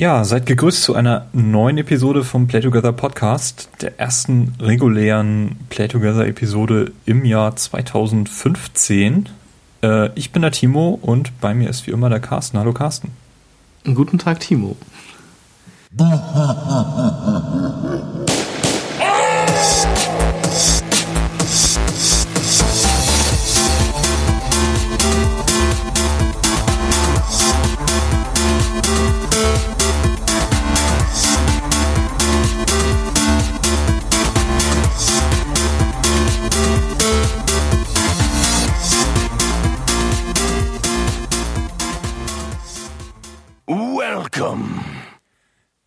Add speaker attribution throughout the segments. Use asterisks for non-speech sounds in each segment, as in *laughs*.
Speaker 1: Ja, seid gegrüßt zu einer neuen Episode vom Play Together Podcast, der ersten regulären Play Together Episode im Jahr 2015. Äh, ich bin der Timo und bei mir ist wie immer der Carsten. Hallo Carsten.
Speaker 2: Guten Tag, Timo. *laughs*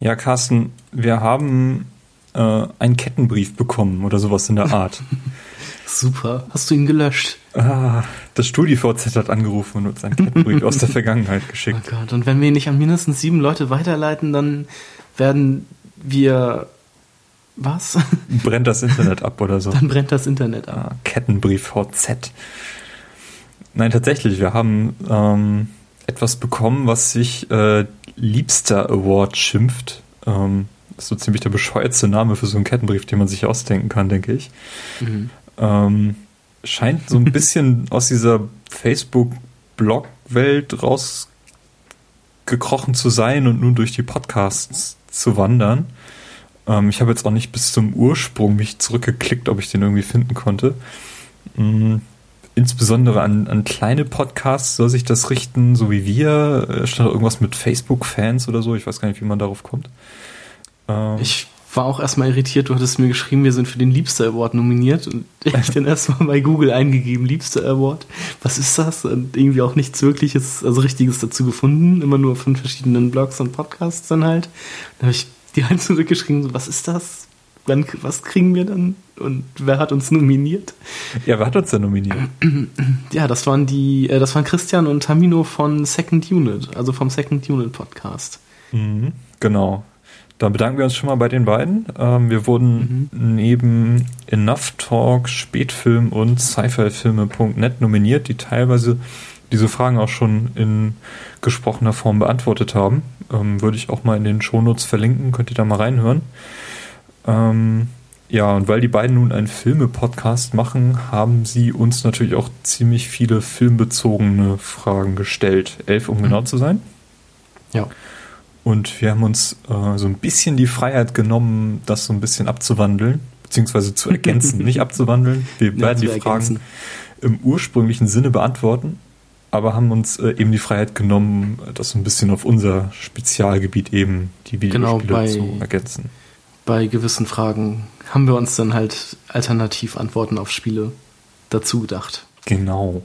Speaker 1: Ja, Carsten, wir haben äh, einen Kettenbrief bekommen oder sowas in der Art. *laughs*
Speaker 2: Super. Hast du ihn gelöscht?
Speaker 1: Ah, das StudiVZ hat angerufen und uns einen Kettenbrief aus der Vergangenheit geschickt.
Speaker 2: Oh Gott, und wenn wir ihn nicht an mindestens sieben Leute weiterleiten, dann werden wir. Was? *laughs*
Speaker 1: Brennt das Internet ab oder so?
Speaker 2: Dann brennt das Internet ab.
Speaker 1: Ah, Kettenbrief VZ. Nein, tatsächlich, wir haben ähm, etwas bekommen, was sich äh, Liebster Award schimpft. Ähm, ist so ziemlich der bescheuertste Name für so einen Kettenbrief, den man sich ausdenken kann, denke ich. Mhm. Ähm, scheint so ein *laughs* bisschen aus dieser Facebook-Blog-Welt rausgekrochen zu sein und nun durch die Podcasts zu wandern. Ähm, ich habe jetzt auch nicht bis zum Ursprung mich zurückgeklickt, ob ich den irgendwie finden konnte. Mhm insbesondere an, an kleine Podcasts soll sich das richten, so wie wir. Äh, stand irgendwas mit Facebook-Fans oder so. Ich weiß gar nicht, wie man darauf kommt.
Speaker 2: Ähm ich war auch erstmal irritiert. Du hattest mir geschrieben, wir sind für den Liebster Award nominiert. Und *laughs* ich dann erstmal bei Google eingegeben, Liebster Award. Was ist das? Und irgendwie auch nichts wirkliches, also richtiges dazu gefunden. Immer nur von verschiedenen Blogs und Podcasts dann halt. Dann habe ich die halt *laughs* zurückgeschrieben, was ist das? Wann, was kriegen wir dann? Und wer hat uns nominiert?
Speaker 1: Ja, wer hat uns denn nominiert? *clears throat*
Speaker 2: Ja, das waren die, äh, das waren Christian und Tamino von Second Unit, also vom Second Unit Podcast.
Speaker 1: Mhm, genau. Dann bedanken wir uns schon mal bei den beiden. Ähm, wir wurden mhm. neben Enough Talk, Spätfilm und Sci-Fi-Filme.net nominiert, die teilweise diese Fragen auch schon in gesprochener Form beantwortet haben. Ähm, würde ich auch mal in den Shownotes verlinken, könnt ihr da mal reinhören. Ähm, ja, und weil die beiden nun einen Filme-Podcast machen, haben sie uns natürlich auch ziemlich viele filmbezogene Fragen gestellt. Elf, um mhm. genau zu sein.
Speaker 2: Ja.
Speaker 1: Und wir haben uns äh, so ein bisschen die Freiheit genommen, das so ein bisschen abzuwandeln, beziehungsweise zu ergänzen. *laughs* Nicht abzuwandeln. Wir ja, werden die Fragen im ursprünglichen Sinne beantworten, aber haben uns äh, eben die Freiheit genommen, das so ein bisschen auf unser Spezialgebiet eben, die
Speaker 2: Videospiele genau,
Speaker 1: zu ergänzen
Speaker 2: bei gewissen Fragen haben wir uns dann halt alternativ Antworten auf Spiele dazu gedacht.
Speaker 1: Genau.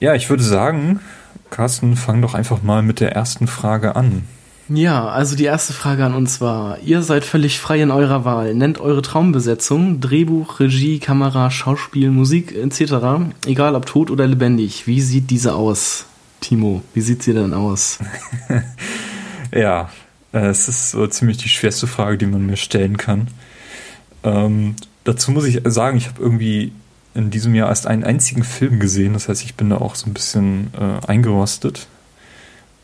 Speaker 1: Ja, ich würde sagen, Carsten, fang doch einfach mal mit der ersten Frage an.
Speaker 2: Ja, also die erste Frage an uns war, ihr seid völlig frei in eurer Wahl. Nennt eure Traumbesetzung, Drehbuch, Regie, Kamera, Schauspiel, Musik etc. Egal ob tot oder lebendig. Wie sieht diese aus? Timo, wie sieht sie denn aus? *laughs*
Speaker 1: ja, es ist so ziemlich die schwerste Frage, die man mir stellen kann. Ähm, dazu muss ich sagen, ich habe irgendwie in diesem Jahr erst einen einzigen Film gesehen. Das heißt, ich bin da auch so ein bisschen äh, eingerostet.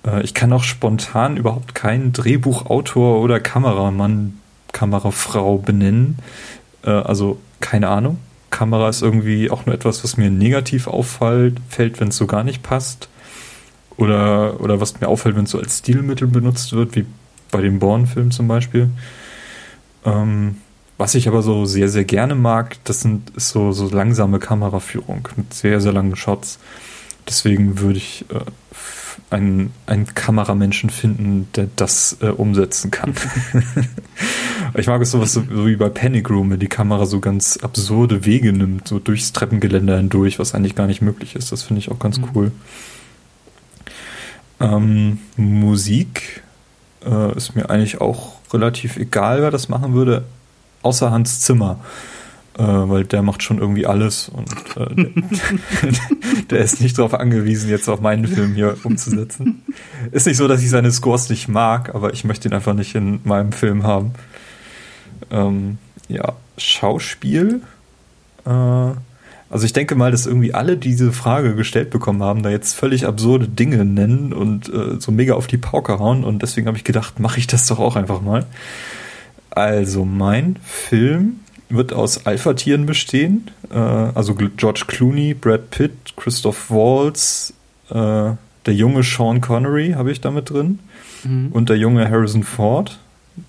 Speaker 1: Äh, ich kann auch spontan überhaupt keinen Drehbuchautor oder Kameramann, Kamerafrau benennen. Äh, also keine Ahnung. Kamera ist irgendwie auch nur etwas, was mir negativ auffällt, fällt, wenn es so gar nicht passt. Oder, oder was mir auffällt, wenn es so als Stilmittel benutzt wird, wie bei dem Born-Film zum Beispiel. Ähm, was ich aber so sehr, sehr gerne mag, das sind, ist so, so langsame Kameraführung mit sehr, sehr langen Shots. Deswegen würde ich äh, einen, einen Kameramenschen finden, der das äh, umsetzen kann. *laughs* ich mag es sowas so, so wie bei Panic Room, wenn die Kamera so ganz absurde Wege nimmt, so durchs Treppengeländer hindurch, was eigentlich gar nicht möglich ist. Das finde ich auch ganz mhm. cool. Ähm, Musik äh, ist mir eigentlich auch relativ egal, wer das machen würde, außer Hans Zimmer. Äh, weil der macht schon irgendwie alles und äh, der, *laughs* der, ist nicht darauf angewiesen, jetzt auch meinen Film hier umzusetzen. Ist nicht so, dass ich seine Scores nicht mag, aber ich möchte ihn einfach nicht in meinem Film haben. Ähm, ja, Schauspiel. Äh, Also ich denke mal, dass irgendwie alle die diese Frage gestellt bekommen haben, da jetzt völlig absurde Dinge nennen und äh, so mega auf die Pauke hauen und deswegen habe ich gedacht, mache ich das doch auch einfach mal. Also mein Film wird aus Alpha-Tieren bestehen, äh, also George Clooney, Brad Pitt, Christoph Waltz, äh, der junge Sean Connery habe ich damit drin mhm. und der junge Harrison Ford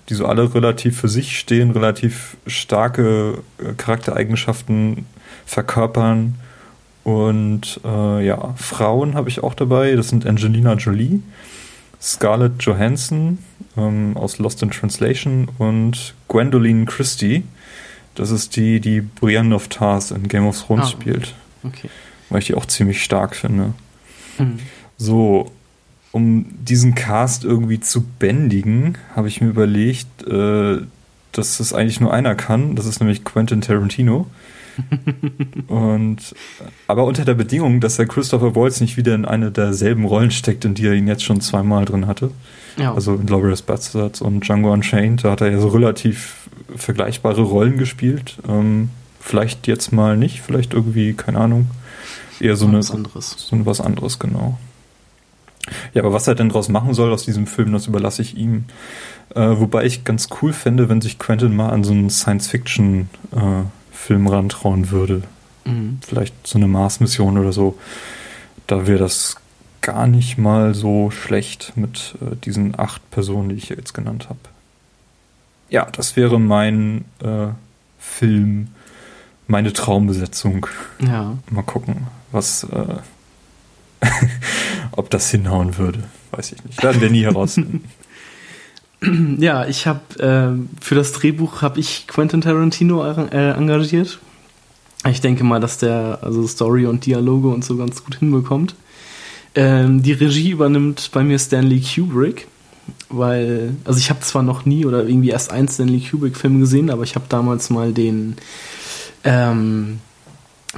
Speaker 1: die so alle relativ für sich stehen, relativ starke äh, Charaktereigenschaften verkörpern. Und äh, ja, Frauen habe ich auch dabei. Das sind Angelina Jolie, Scarlett Johansson ähm, aus Lost in Translation und Gwendoline Christie. Das ist die, die Brienne of Tars in Game of Thrones ah, spielt. Okay. Weil ich die auch ziemlich stark finde. Mhm. So, um diesen Cast irgendwie zu bändigen, habe ich mir überlegt, äh, dass das eigentlich nur einer kann. Das ist nämlich Quentin Tarantino. Und aber unter der Bedingung, dass er Christopher Waltz nicht wieder in eine derselben Rollen steckt, in die er ihn jetzt schon zweimal drin hatte. Ja. Also in Glorious Bastards und Django Unchained, da hat er ja so relativ vergleichbare Rollen gespielt. Ähm, vielleicht jetzt mal nicht, vielleicht irgendwie, keine Ahnung. Eher so, eine, was anderes. so was anderes, genau. Ja, aber was er denn daraus machen soll aus diesem Film, das überlasse ich ihm. Äh, wobei ich ganz cool fände, wenn sich Quentin mal an so einen Science-Fiction-Film äh, rantrauen würde. Mhm. Vielleicht so eine Mars-Mission oder so. Da wäre das gar nicht mal so schlecht mit äh, diesen acht Personen, die ich jetzt genannt habe. Ja, das wäre mein äh, Film, meine Traumbesetzung. Ja. Mal gucken, was äh, *laughs* Ob das hinhauen würde, weiß ich nicht. Werden wir nie herausfinden. *laughs* *clears throat*
Speaker 2: Ja, ich habe äh, für das Drehbuch habe ich Quentin Tarantino äh, engagiert. Ich denke mal, dass der also Story und Dialoge und so ganz gut hinbekommt. Ähm, die Regie übernimmt bei mir Stanley Kubrick, weil also ich habe zwar noch nie oder irgendwie erst einen Stanley Kubrick Film gesehen, aber ich habe damals mal den ähm,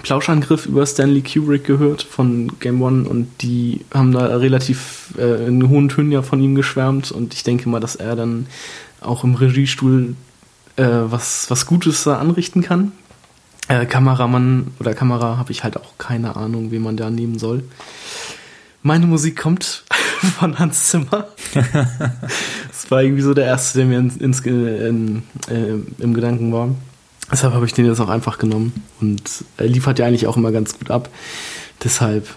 Speaker 2: Plauschangriff über Stanley Kubrick gehört von Game One und die haben da relativ äh, in hohen Tönen ja von ihm geschwärmt und ich denke mal, dass er dann auch im Regiestuhl äh, was, was Gutes da anrichten kann. Äh, Kameramann oder Kamera habe ich halt auch keine Ahnung, wie man da nehmen soll. Meine Musik kommt *laughs* von Hans Zimmer. *laughs* das war irgendwie so der erste, der mir ins, ins, in, äh, im Gedanken war. Deshalb habe ich den jetzt auch einfach genommen. Und er liefert ja eigentlich auch immer ganz gut ab. Deshalb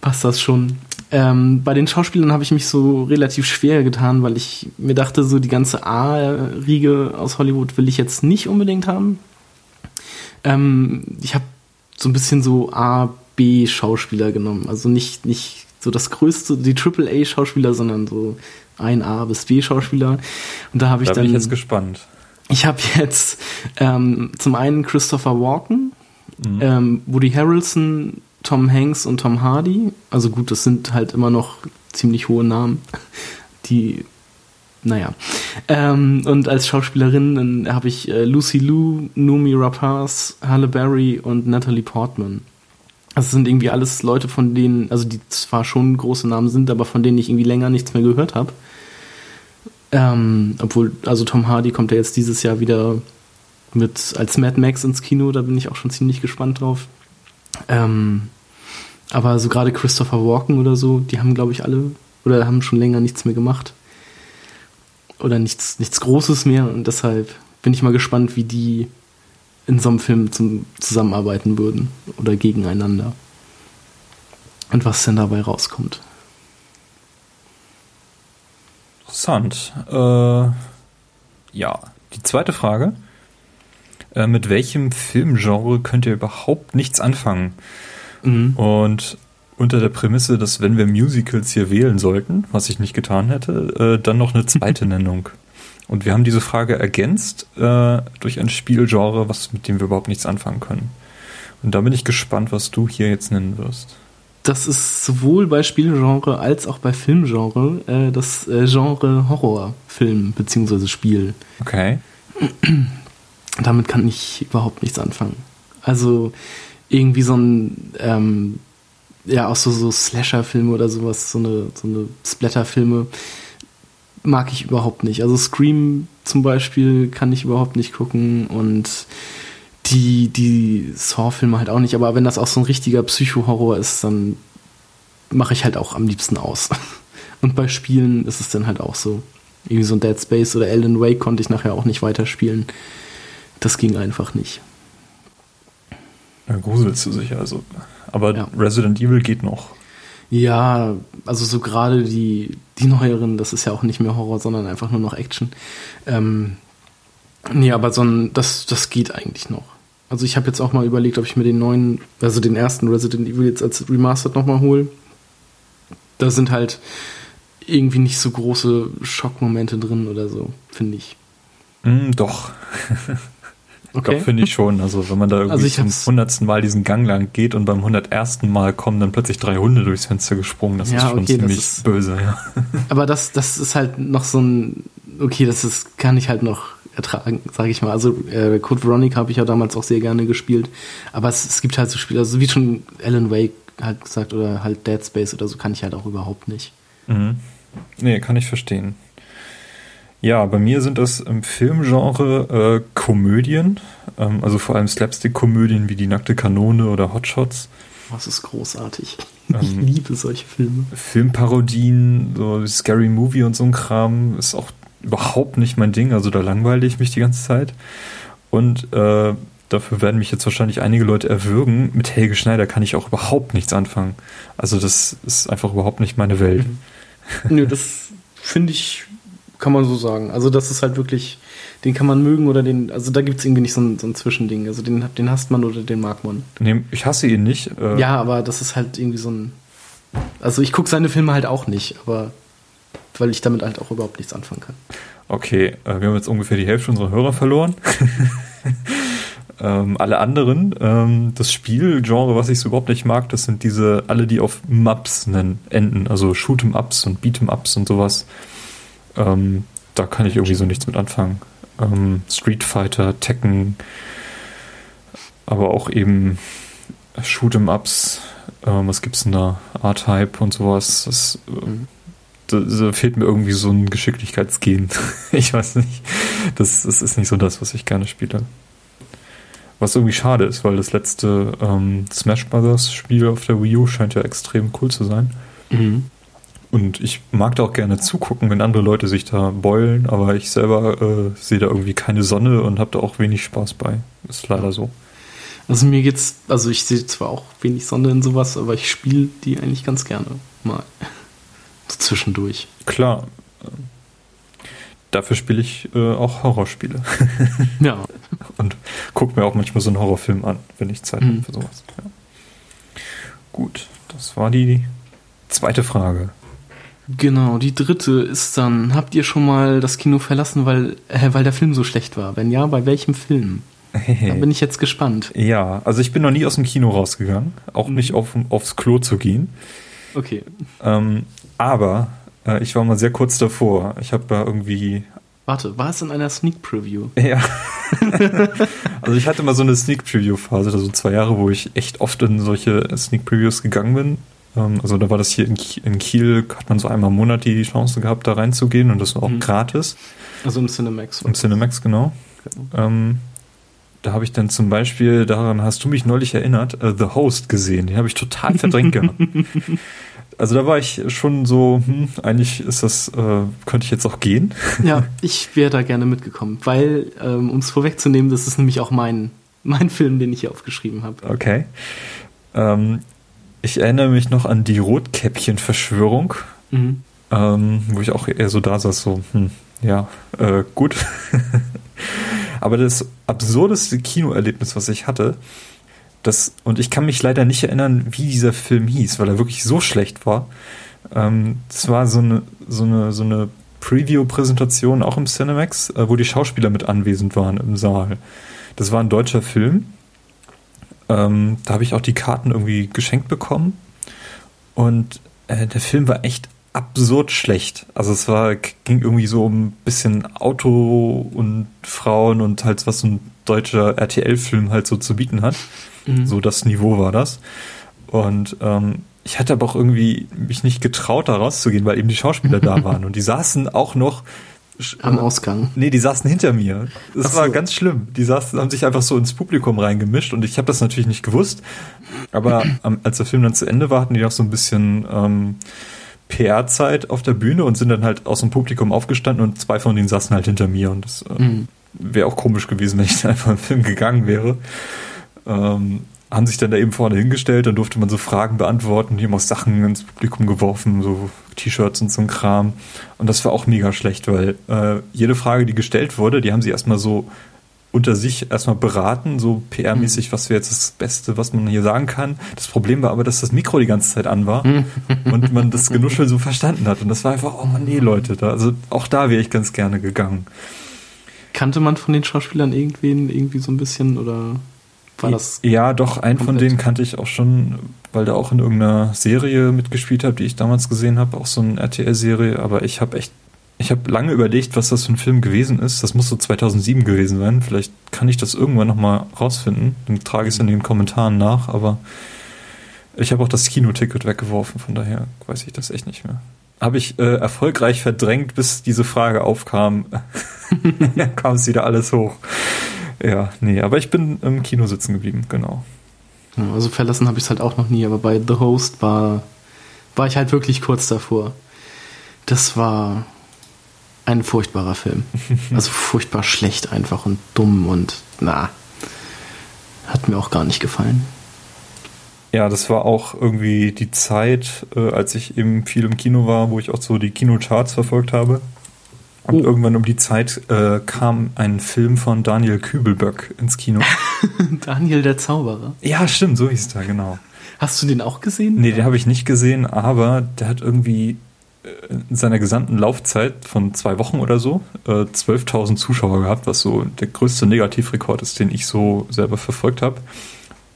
Speaker 2: passt das schon. Ähm, bei den Schauspielern habe ich mich so relativ schwer getan, weil ich mir dachte, so die ganze A-Riege aus Hollywood will ich jetzt nicht unbedingt haben. Ähm, ich habe so ein bisschen so A, B-Schauspieler genommen. Also nicht, nicht so das größte, die Triple-A-Schauspieler, sondern so ein A bis B-Schauspieler. Und da habe ich da dann.
Speaker 1: bin ich jetzt gespannt.
Speaker 2: Ich habe jetzt ähm, zum einen Christopher Walken, mhm. ähm, Woody Harrelson, Tom Hanks und Tom Hardy. Also gut, das sind halt immer noch ziemlich hohe Namen, die, naja. Ähm, und als Schauspielerin habe ich äh, Lucy Liu, Numi Rapaz, Halle Berry und Natalie Portman. Das sind irgendwie alles Leute, von denen, also die zwar schon große Namen sind, aber von denen ich irgendwie länger nichts mehr gehört habe. Ähm, obwohl, also Tom Hardy kommt ja jetzt dieses Jahr wieder mit als Mad Max ins Kino, da bin ich auch schon ziemlich gespannt drauf. Ähm, aber so gerade Christopher Walken oder so, die haben, glaube ich, alle oder haben schon länger nichts mehr gemacht. Oder nichts, nichts Großes mehr und deshalb bin ich mal gespannt, wie die in so einem Film zum, zusammenarbeiten würden oder gegeneinander. Und was denn dabei rauskommt.
Speaker 1: Interessant. Äh, ja, die zweite Frage. Äh, mit welchem Filmgenre könnt ihr überhaupt nichts anfangen? Mhm. Und unter der Prämisse, dass wenn wir Musicals hier wählen sollten, was ich nicht getan hätte, äh, dann noch eine zweite *laughs* Nennung. Und wir haben diese Frage ergänzt äh, durch ein Spielgenre, was mit dem wir überhaupt nichts anfangen können. Und da bin ich gespannt, was du hier jetzt nennen wirst
Speaker 2: das ist sowohl bei Spielgenre als auch bei Filmgenre äh, das äh, Genre Horrorfilm bzw. Spiel.
Speaker 1: Okay. *clears throat*
Speaker 2: Damit kann ich überhaupt nichts anfangen. Also irgendwie so ein, ähm, ja, auch so, so Slasher-Filme oder sowas, so eine, so eine Splatter-Filme mag ich überhaupt nicht. Also Scream zum Beispiel kann ich überhaupt nicht gucken und die, die Saw-Filme halt auch nicht, aber wenn das auch so ein richtiger Psycho-Horror ist, dann mache ich halt auch am liebsten aus. *laughs* Und bei Spielen ist es dann halt auch so. Irgendwie so ein Dead Space oder Alan Wake konnte ich nachher auch nicht weiterspielen. Das ging einfach nicht.
Speaker 1: Ja, gruselst du sicher, also. Aber ja. Resident Evil geht noch.
Speaker 2: Ja, also so gerade die, die neueren, das ist ja auch nicht mehr Horror, sondern einfach nur noch Action. Ähm, nee, aber so ein, das, das geht eigentlich noch. Also ich habe jetzt auch mal überlegt, ob ich mir den neuen, also den ersten Resident Evil jetzt als Remastered nochmal hole. Da sind halt irgendwie nicht so große Schockmomente drin oder so, finde ich.
Speaker 1: Mm, doch. Okay. Finde ich schon. Also, wenn man da irgendwie also zum hundertsten Mal diesen Gang lang geht und beim hundertersten Mal kommen dann plötzlich drei Hunde durchs Fenster gesprungen, das ja, ist schon okay, ziemlich ist, böse, ja.
Speaker 2: Aber das, das ist halt noch so ein, okay, das ist, kann ich halt noch ertragen, sage ich mal. Also, äh, Code Veronica habe ich ja damals auch sehr gerne gespielt. Aber es, es gibt halt so Spiele, also wie schon Alan Wake halt gesagt oder halt Dead Space oder so, kann ich halt auch überhaupt nicht.
Speaker 1: Mhm. Nee, kann ich verstehen. Ja, bei mir sind das im Filmgenre äh, Komödien, ähm, also vor allem Slapstick-Komödien wie Die nackte Kanone oder Hotshots.
Speaker 2: Das ist großartig. Ich ähm, liebe solche Filme.
Speaker 1: Filmparodien, so Scary Movie und so ein Kram ist auch überhaupt nicht mein Ding, also da langweile ich mich die ganze Zeit. Und äh, dafür werden mich jetzt wahrscheinlich einige Leute erwürgen. Mit Helge Schneider kann ich auch überhaupt nichts anfangen. Also das ist einfach überhaupt nicht meine Welt.
Speaker 2: Mhm. Nö, das finde ich kann man so sagen. Also das ist halt wirklich, den kann man mögen oder den, also da gibt es irgendwie nicht so ein, so ein Zwischending. Also den, den hasst man oder den mag man.
Speaker 1: Nee, ich hasse ihn nicht.
Speaker 2: Äh ja, aber das ist halt irgendwie so ein, also ich gucke seine Filme halt auch nicht, aber weil ich damit halt auch überhaupt nichts anfangen kann.
Speaker 1: Okay, äh, wir haben jetzt ungefähr die Hälfte unserer Hörer verloren. *laughs* ähm, alle anderen, ähm, das Spielgenre, was ich so überhaupt nicht mag, das sind diese, alle, die auf Maps nennen, enden, also Shoot'em-Ups und Beat'em-Ups und sowas. Ähm, da kann ich irgendwie so nichts mit anfangen. Ähm, Street Fighter, Tekken, aber auch eben Shoot'em Ups. Ähm, was gibt's denn da? R-Type und sowas. Das, mhm. Da, da, fehlt mir irgendwie so ein Geschicklichkeitsgen. *laughs* ich weiß nicht. Das, das ist nicht so das, was ich gerne spiele. Was irgendwie schade ist, weil das letzte ähm, Smash Brothers Spiel auf der Wii U scheint ja extrem cool zu sein. Mhm. Und ich mag da auch gerne zugucken, wenn andere Leute sich da beulen, aber ich selber äh, sehe da irgendwie keine Sonne und habe da auch wenig Spaß bei. Ist leider so.
Speaker 2: Also mir geht's, also ich sehe zwar auch wenig Sonne in sowas, aber ich spiele die eigentlich ganz gerne mal. Zwischendurch.
Speaker 1: Klar. Dafür spiele ich äh, auch Horrorspiele. *laughs*
Speaker 2: ja.
Speaker 1: Und gucke mir auch manchmal so einen Horrorfilm an, wenn ich Zeit mhm. habe für sowas. Ja. Gut, das war die zweite Frage.
Speaker 2: Genau, die dritte ist dann, habt ihr schon mal das Kino verlassen, weil, äh, weil der Film so schlecht war? Wenn ja, bei welchem Film? Da bin ich jetzt gespannt. *laughs*
Speaker 1: Ja, also ich bin noch nie aus dem Kino rausgegangen, auch mhm. nicht auf, aufs Klo zu gehen.
Speaker 2: Okay.
Speaker 1: Ähm, aber äh, ich war mal sehr kurz davor. Ich habe da irgendwie.
Speaker 2: Warte, war es in einer Sneak Preview? *laughs*
Speaker 1: Ja. also ich hatte mal so eine Sneak Preview Phase, also zwei Jahre, wo ich echt oft in solche Sneak Previews gegangen bin ähm, also da war das hier in Kiel, hat man so einmal im Monat die Chance gehabt, da reinzugehen und das war auch mhm. gratis.
Speaker 2: Also im Cinemax.
Speaker 1: Im Cinemax, genau. genau. Ähm, da habe ich dann zum Beispiel, daran hast du mich neulich erinnert, uh, The Host gesehen. Den habe ich total verdrängt gehabt. *laughs* Also da war ich schon so, hm, eigentlich ist das, äh, könnte ich jetzt auch gehen.
Speaker 2: Ja, *laughs* ich wäre da gerne mitgekommen, weil, ähm, um es vorwegzunehmen, das ist nämlich auch mein, mein Film, den ich hier aufgeschrieben habe.
Speaker 1: Okay. Ähm, ich erinnere mich noch an die Rotkäppchen-Verschwörung, mhm. ähm, wo ich auch eher so da saß, so, hm, ja, äh, gut. *laughs* Aber das absurdeste Kinoerlebnis, was ich hatte, das, und ich kann mich leider nicht erinnern, wie dieser Film hieß, weil er wirklich so schlecht war. Ähm, das war so eine, so eine, so eine Preview-Präsentation auch im Cinemax, äh, wo die Schauspieler mit anwesend waren im Saal. Das war ein deutscher Film ähm, da habe ich auch die Karten irgendwie geschenkt bekommen. Und äh, der Film war echt absurd schlecht. Also es war, ging irgendwie so um ein bisschen Auto und Frauen und halt was so ein deutscher RTL-Film halt so zu bieten hat. Mhm. So das Niveau war das. Und ähm, ich hatte aber auch irgendwie mich nicht getraut, da rauszugehen, weil eben die Schauspieler da *laughs* waren. Und die saßen auch noch
Speaker 2: am Ausgang.
Speaker 1: Nee, die saßen hinter mir. Das so. war ganz schlimm. Die saßen, haben sich einfach so ins Publikum reingemischt und ich habe das natürlich nicht gewusst. Aber *clears throat* als der Film dann zu Ende war, hatten die noch so ein bisschen ähm, PR-Zeit auf der Bühne und sind dann halt aus dem Publikum aufgestanden und zwei von denen saßen halt hinter mir und das äh, mhm. wäre auch komisch gewesen, wenn ich dann einfach im Film gegangen wäre. Ähm, haben sich dann da eben vorne hingestellt, dann durfte man so Fragen beantworten, die haben auch Sachen ins Publikum geworfen, so T-Shirts und so ein Kram. Und das war auch mega schlecht, weil äh, jede Frage, die gestellt wurde, die haben sie erstmal so unter sich erstmal beraten, so PR-mäßig, mhm. was wäre jetzt das Beste, was man hier sagen kann. Das Problem war aber, dass das Mikro die ganze Zeit an war mhm. und man das Genuschel so verstanden hat. Und das war einfach, oh man, nee, Leute, da, also auch da wäre ich ganz gerne gegangen.
Speaker 2: Kannte man von den Schauspielern irgendwen irgendwie so ein bisschen oder war das?
Speaker 1: Ja, doch, einen von denen kannte ich auch schon, weil der auch in irgendeiner Serie mitgespielt hat, die ich damals gesehen habe, auch so eine RTL-Serie, aber ich habe echt ich habe lange überlegt, was das für ein Film gewesen ist. Das muss so 2007 gewesen sein. Vielleicht kann ich das irgendwann nochmal rausfinden. Dann trage ich es in den Kommentaren nach. Aber ich habe auch das Kinoticket weggeworfen. Von daher weiß ich das echt nicht mehr. Habe ich äh, erfolgreich verdrängt, bis diese Frage aufkam. *laughs* kam es wieder alles hoch. Ja, nee, aber ich bin im Kino sitzen geblieben, genau.
Speaker 2: also verlassen habe ich es halt auch noch nie, aber bei The Host war, war ich halt wirklich kurz davor. Das war ein furchtbarer Film. *laughs* Also furchtbar schlecht einfach und dumm und na, hat mir auch gar nicht gefallen.
Speaker 1: Ja, das war auch irgendwie die Zeit, äh, als ich eben viel im Kino war, wo ich auch so die Kinocharts verfolgt habe. Und oh. irgendwann um die Zeit äh, kam ein Film von Daniel Kübelböck ins Kino. *laughs*
Speaker 2: Daniel der Zauberer.
Speaker 1: Ja, stimmt, so hieß er, genau.
Speaker 2: Hast du den auch gesehen?
Speaker 1: Nee, den habe ich nicht gesehen, aber der hat irgendwie in seiner gesamten Laufzeit von zwei Wochen oder so äh, 12.000 Zuschauer gehabt, was so der größte Negativrekord ist, den ich so selber verfolgt habe.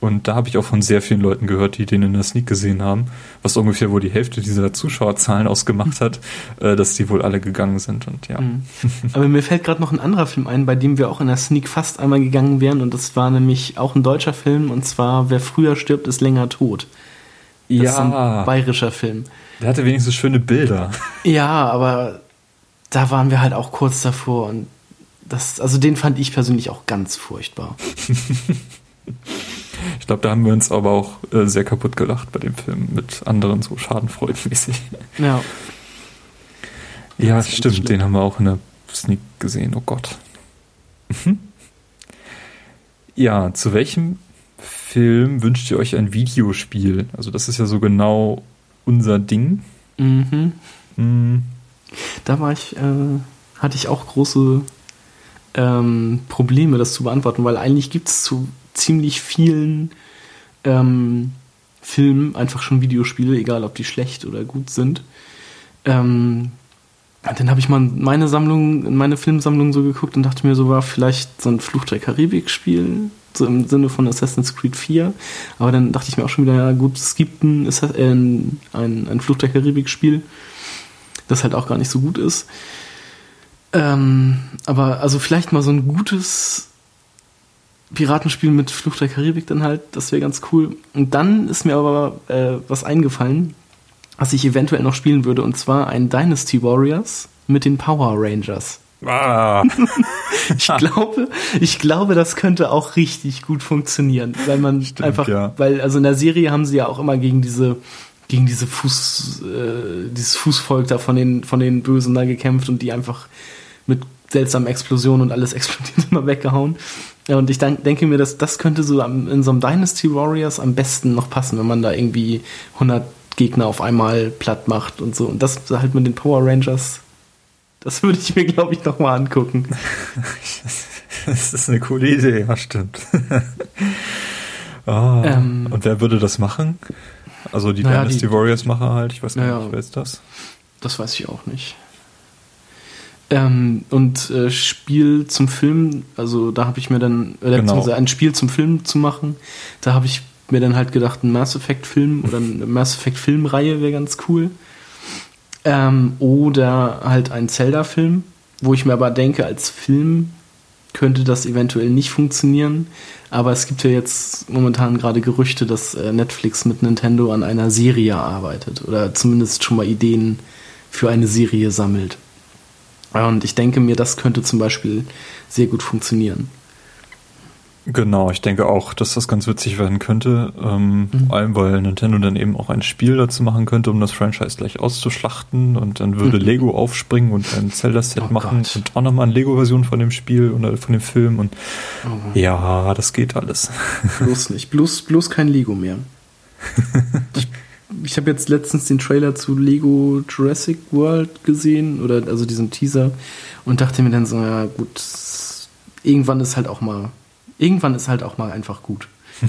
Speaker 1: Und da habe ich auch von sehr vielen Leuten gehört, die den in der Sneak gesehen haben, was ungefähr wohl die Hälfte dieser Zuschauerzahlen ausgemacht hat, *laughs* äh, dass die wohl alle gegangen sind. Und ja. Mhm. *laughs*
Speaker 2: Aber mir fällt gerade noch ein anderer Film ein, bei dem wir auch in der Sneak fast einmal gegangen wären. Und das war nämlich auch ein deutscher Film. Und zwar Wer früher stirbt, ist länger tot. Das ja. ist ein bayerischer Film.
Speaker 1: Der hatte wenigstens schöne Bilder. *laughs*
Speaker 2: Ja, aber da waren wir halt auch kurz davor und das, also den fand ich persönlich auch ganz furchtbar.
Speaker 1: Ich glaube, da haben wir uns aber auch äh, sehr kaputt gelacht bei dem Film mit anderen so schadenfreudenmäßig.
Speaker 2: Ja.
Speaker 1: Ja, stimmt, den haben wir auch in der Sneak gesehen, oh Gott. Mhm. Ja, zu welchem Film wünscht ihr euch ein Videospiel? Also das ist ja so genau unser Ding.
Speaker 2: Mhm. Mhm. Da war ich, äh, hatte ich auch große ähm, Probleme, das zu beantworten, weil eigentlich gibt es zu ziemlich vielen ähm, Filmen einfach schon Videospiele, egal ob die schlecht oder gut sind. Ähm, dann habe ich mal meine Sammlung, in meine Filmsammlung so geguckt und dachte mir so, war vielleicht so ein Fluch der Karibik-Spiel so im Sinne von Assassin's Creed 4. Aber dann dachte ich mir auch schon wieder, ja gut, es gibt ein, äh, ein, ein Fluch der Karibik-Spiel, das halt auch gar nicht so gut ist. Ähm, aber also vielleicht mal so ein gutes Piratenspiel mit Fluch der Karibik dann halt, das wäre ganz cool. Und dann ist mir aber äh, was eingefallen, was ich eventuell noch spielen würde, und zwar ein Dynasty Warriors mit den Power Rangers. Ah. *laughs* ich glaube, ich glaube, das könnte auch richtig gut funktionieren, weil man Stimmt, einfach, ja. weil also in der Serie haben sie ja auch immer gegen diese gegen diese Fuß, äh, dieses Fußvolk da von den von den Bösen da gekämpft und die einfach mit seltsamen Explosionen und alles *laughs* explodiert immer weggehauen. Ja, und ich denke mir, dass das könnte so in so einem Dynasty Warriors am besten noch passen, wenn man da irgendwie 100 Gegner auf einmal platt macht und so. Und das halt mit den Power Rangers das würde ich mir, glaube ich, noch mal angucken. *laughs*
Speaker 1: das ist eine coole Idee, ja, stimmt. oh, *laughs* ähm, und wer würde das machen? Also die naja, Dynasty Warriors Macher halt, ich weiß gar naja, nicht, wer ist das?
Speaker 2: Das weiß ich auch nicht. Ähm, und äh, Spiel zum Film, also da habe ich mir dann, äh, genau. ein Spiel zum Film zu machen, da habe ich mir dann halt gedacht, ein Mass Effect Film oder eine Mass Effect Filmreihe wäre ganz cool. Ähm, oder halt ein Zelda-Film, wo ich mir aber denke, als Film könnte das eventuell nicht funktionieren. Aber es gibt ja jetzt momentan gerade Gerüchte, dass äh, Netflix mit Nintendo an einer Serie arbeitet oder zumindest schon mal Ideen für eine Serie sammelt. Und ich denke mir, das könnte zum Beispiel sehr gut funktionieren.
Speaker 1: Genau, ich denke auch, dass das ganz witzig werden könnte. Ähm, mhm. Vor allem, weil Nintendo dann eben auch ein Spiel dazu machen könnte, um das Franchise gleich auszuschlachten. Und dann würde mhm. Lego aufspringen und ein Zelda-Set oh machen Gott. und auch nochmal eine Lego-Version von dem Spiel oder von dem Film. Und oh. ja, das geht alles.
Speaker 2: Bloß nicht. Bloß, bloß kein Lego mehr. ich *laughs* ich habe jetzt letztens den Trailer zu Lego Jurassic World gesehen, oder also diesen Teaser, und dachte mir dann so, ja gut, irgendwann ist halt auch mal irgendwann ist halt auch mal einfach gut. *laughs*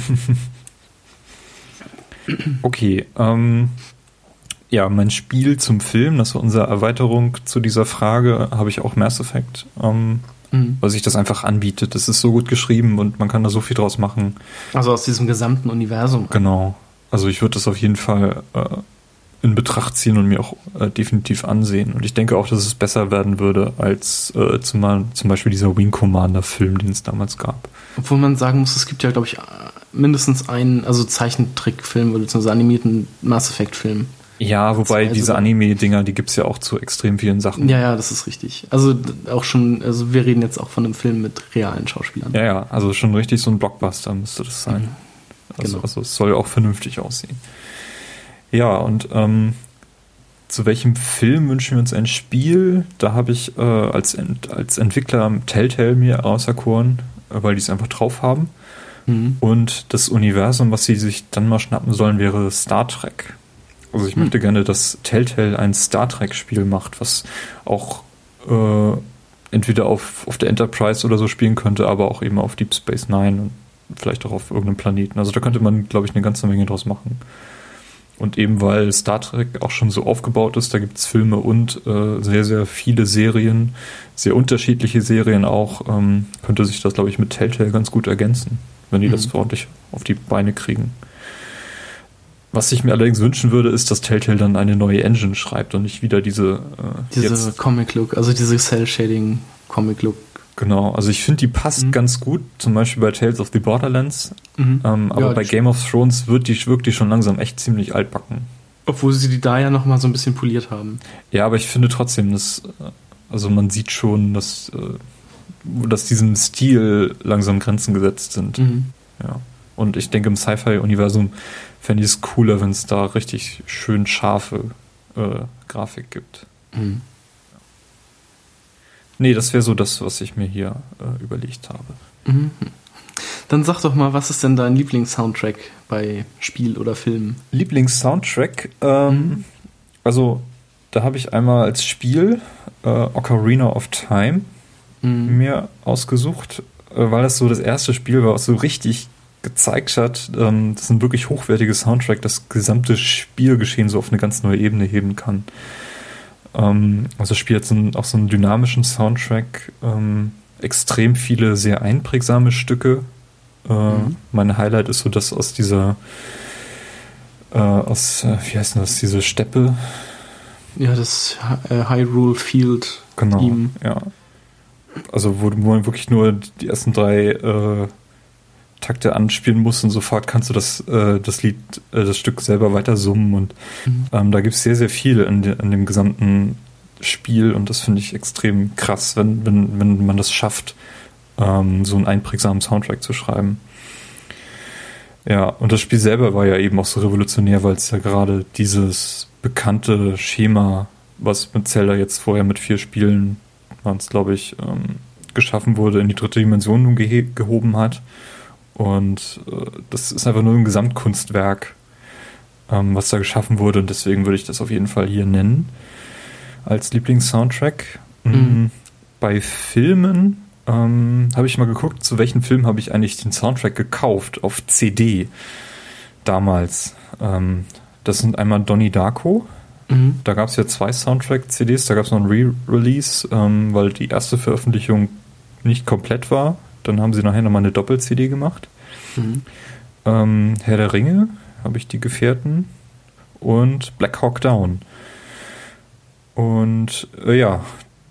Speaker 1: okay, ähm, ja, mein Spiel zum Film, das war unsere Erweiterung zu dieser Frage, habe ich auch Mass Effect, ähm, mhm. weil sich das einfach anbietet. Das ist so gut geschrieben und man kann da so viel draus machen.
Speaker 2: Also aus diesem gesamten Universum.
Speaker 1: Genau. Also ich würde das auf jeden Fall äh, in Betracht ziehen und mir auch äh, definitiv ansehen. Und ich denke auch, dass es besser werden würde als äh, zum, zum Beispiel dieser Wing Commander Film, den es damals gab.
Speaker 2: Obwohl man sagen muss, es gibt ja, glaube ich, mindestens einen, also Zeichentrickfilm oder beziehungsweise animierten Mass Effect-Film.
Speaker 1: Ja, wobei diese Anime-Dinger, die gibt es ja auch zu extrem vielen Sachen.
Speaker 2: Ja, ja, das ist richtig. Also auch schon, also wir reden jetzt auch von einem Film mit realen Schauspielern.
Speaker 1: Ja, ja, also schon richtig so ein Blockbuster müsste das sein. Mhm. Also, genau. also es soll auch vernünftig aussehen. Ja, und ähm, zu welchem Film wünschen wir uns ein Spiel? Da habe ich äh, als, Ent als Entwickler Telltale mir auserkoren weil die es einfach drauf haben. Mhm. Und das Universum, was sie sich dann mal schnappen sollen, wäre Star Trek. Also ich mhm. möchte gerne, dass Telltale ein Star Trek-Spiel macht, was auch äh, entweder auf, auf der Enterprise oder so spielen könnte, aber auch eben auf Deep Space Nine und vielleicht auch auf irgendeinem Planeten. Also da könnte man, glaube ich, eine ganze Menge draus machen. Und eben weil Star Trek auch schon so aufgebaut ist, da gibt es Filme und äh, sehr, sehr viele Serien, sehr unterschiedliche Serien auch, ähm, könnte sich das, glaube ich, mit Telltale ganz gut ergänzen, wenn die mhm. das ordentlich auf die Beine kriegen. Was ich mir allerdings wünschen würde, ist, dass Telltale dann eine neue Engine schreibt und nicht wieder diese.
Speaker 2: Äh, diese Comic-Look, also diese Cell-Shading-Comic-Look
Speaker 1: Genau, also ich finde, die passt mhm. ganz gut, zum Beispiel bei Tales of the Borderlands. Mhm. Ähm, aber ja, bei Game of Thrones wird die, wirkt die schon langsam echt ziemlich altbacken.
Speaker 2: Obwohl sie die da ja nochmal so ein bisschen poliert haben.
Speaker 1: Ja, aber ich finde trotzdem, dass, äh, also man sieht schon, dass, äh, dass diesem Stil langsam Grenzen gesetzt sind. Mhm. Ja. Und ich denke, im Sci-Fi-Universum fände ich es cooler, wenn es da richtig schön scharfe äh, Grafik gibt. Mhm. Nee, das wäre so das, was ich mir hier äh, überlegt habe. Mhm.
Speaker 2: Dann sag doch mal, was ist denn dein Lieblingssoundtrack bei Spiel oder Film?
Speaker 1: Lieblingssoundtrack? Ähm, mhm. Also, da habe ich einmal als Spiel äh, Ocarina of Time mhm. mir ausgesucht, äh, weil das so das erste Spiel war, was so richtig gezeigt hat, ähm, dass ein wirklich hochwertiges Soundtrack das gesamte Spielgeschehen so auf eine ganz neue Ebene heben kann. Ähm, also das Spiel hat so einen, auch so einen dynamischen Soundtrack, ähm, extrem viele sehr einprägsame Stücke. Äh, mhm. Mein Highlight ist so, dass aus dieser, äh, aus, äh, wie heißt das, diese Steppe.
Speaker 2: Ja, das äh, Hyrule Field.
Speaker 1: Genau, Theme. ja. Also wo, wo man wirklich nur die ersten drei äh, Takte anspielen musst und sofort kannst du das, äh, das Lied, äh, das Stück selber weiter summen und mhm. ähm, da gibt es sehr, sehr viel in, de, in dem gesamten Spiel und das finde ich extrem krass, wenn, wenn, wenn man das schafft, ähm, so einen einprägsamen Soundtrack zu schreiben. Ja, und das Spiel selber war ja eben auch so revolutionär, weil es ja gerade dieses bekannte Schema, was mit Zelda jetzt vorher mit vier Spielen, waren es glaube ich, ähm, geschaffen wurde, in die dritte Dimension nun gehoben hat. Und äh, das ist einfach nur ein Gesamtkunstwerk, ähm, was da geschaffen wurde. Und deswegen würde ich das auf jeden Fall hier nennen als Lieblingssoundtrack. Mhm. mhm. Bei Filmen ähm, habe ich mal geguckt, zu welchem Film habe ich eigentlich den Soundtrack gekauft auf CD damals. Ähm, das sind einmal Donnie Darko. Mhm. Da gab es ja zwei Soundtrack-CDs. Da gab es noch ein Re-Release, ähm, weil die erste Veröffentlichung nicht komplett war. Dann haben sie nachher nochmal eine Doppel-CD gemacht. Mhm. Ähm, Herr der Ringe habe ich die Gefährten und Black Hawk Down. Und äh, ja,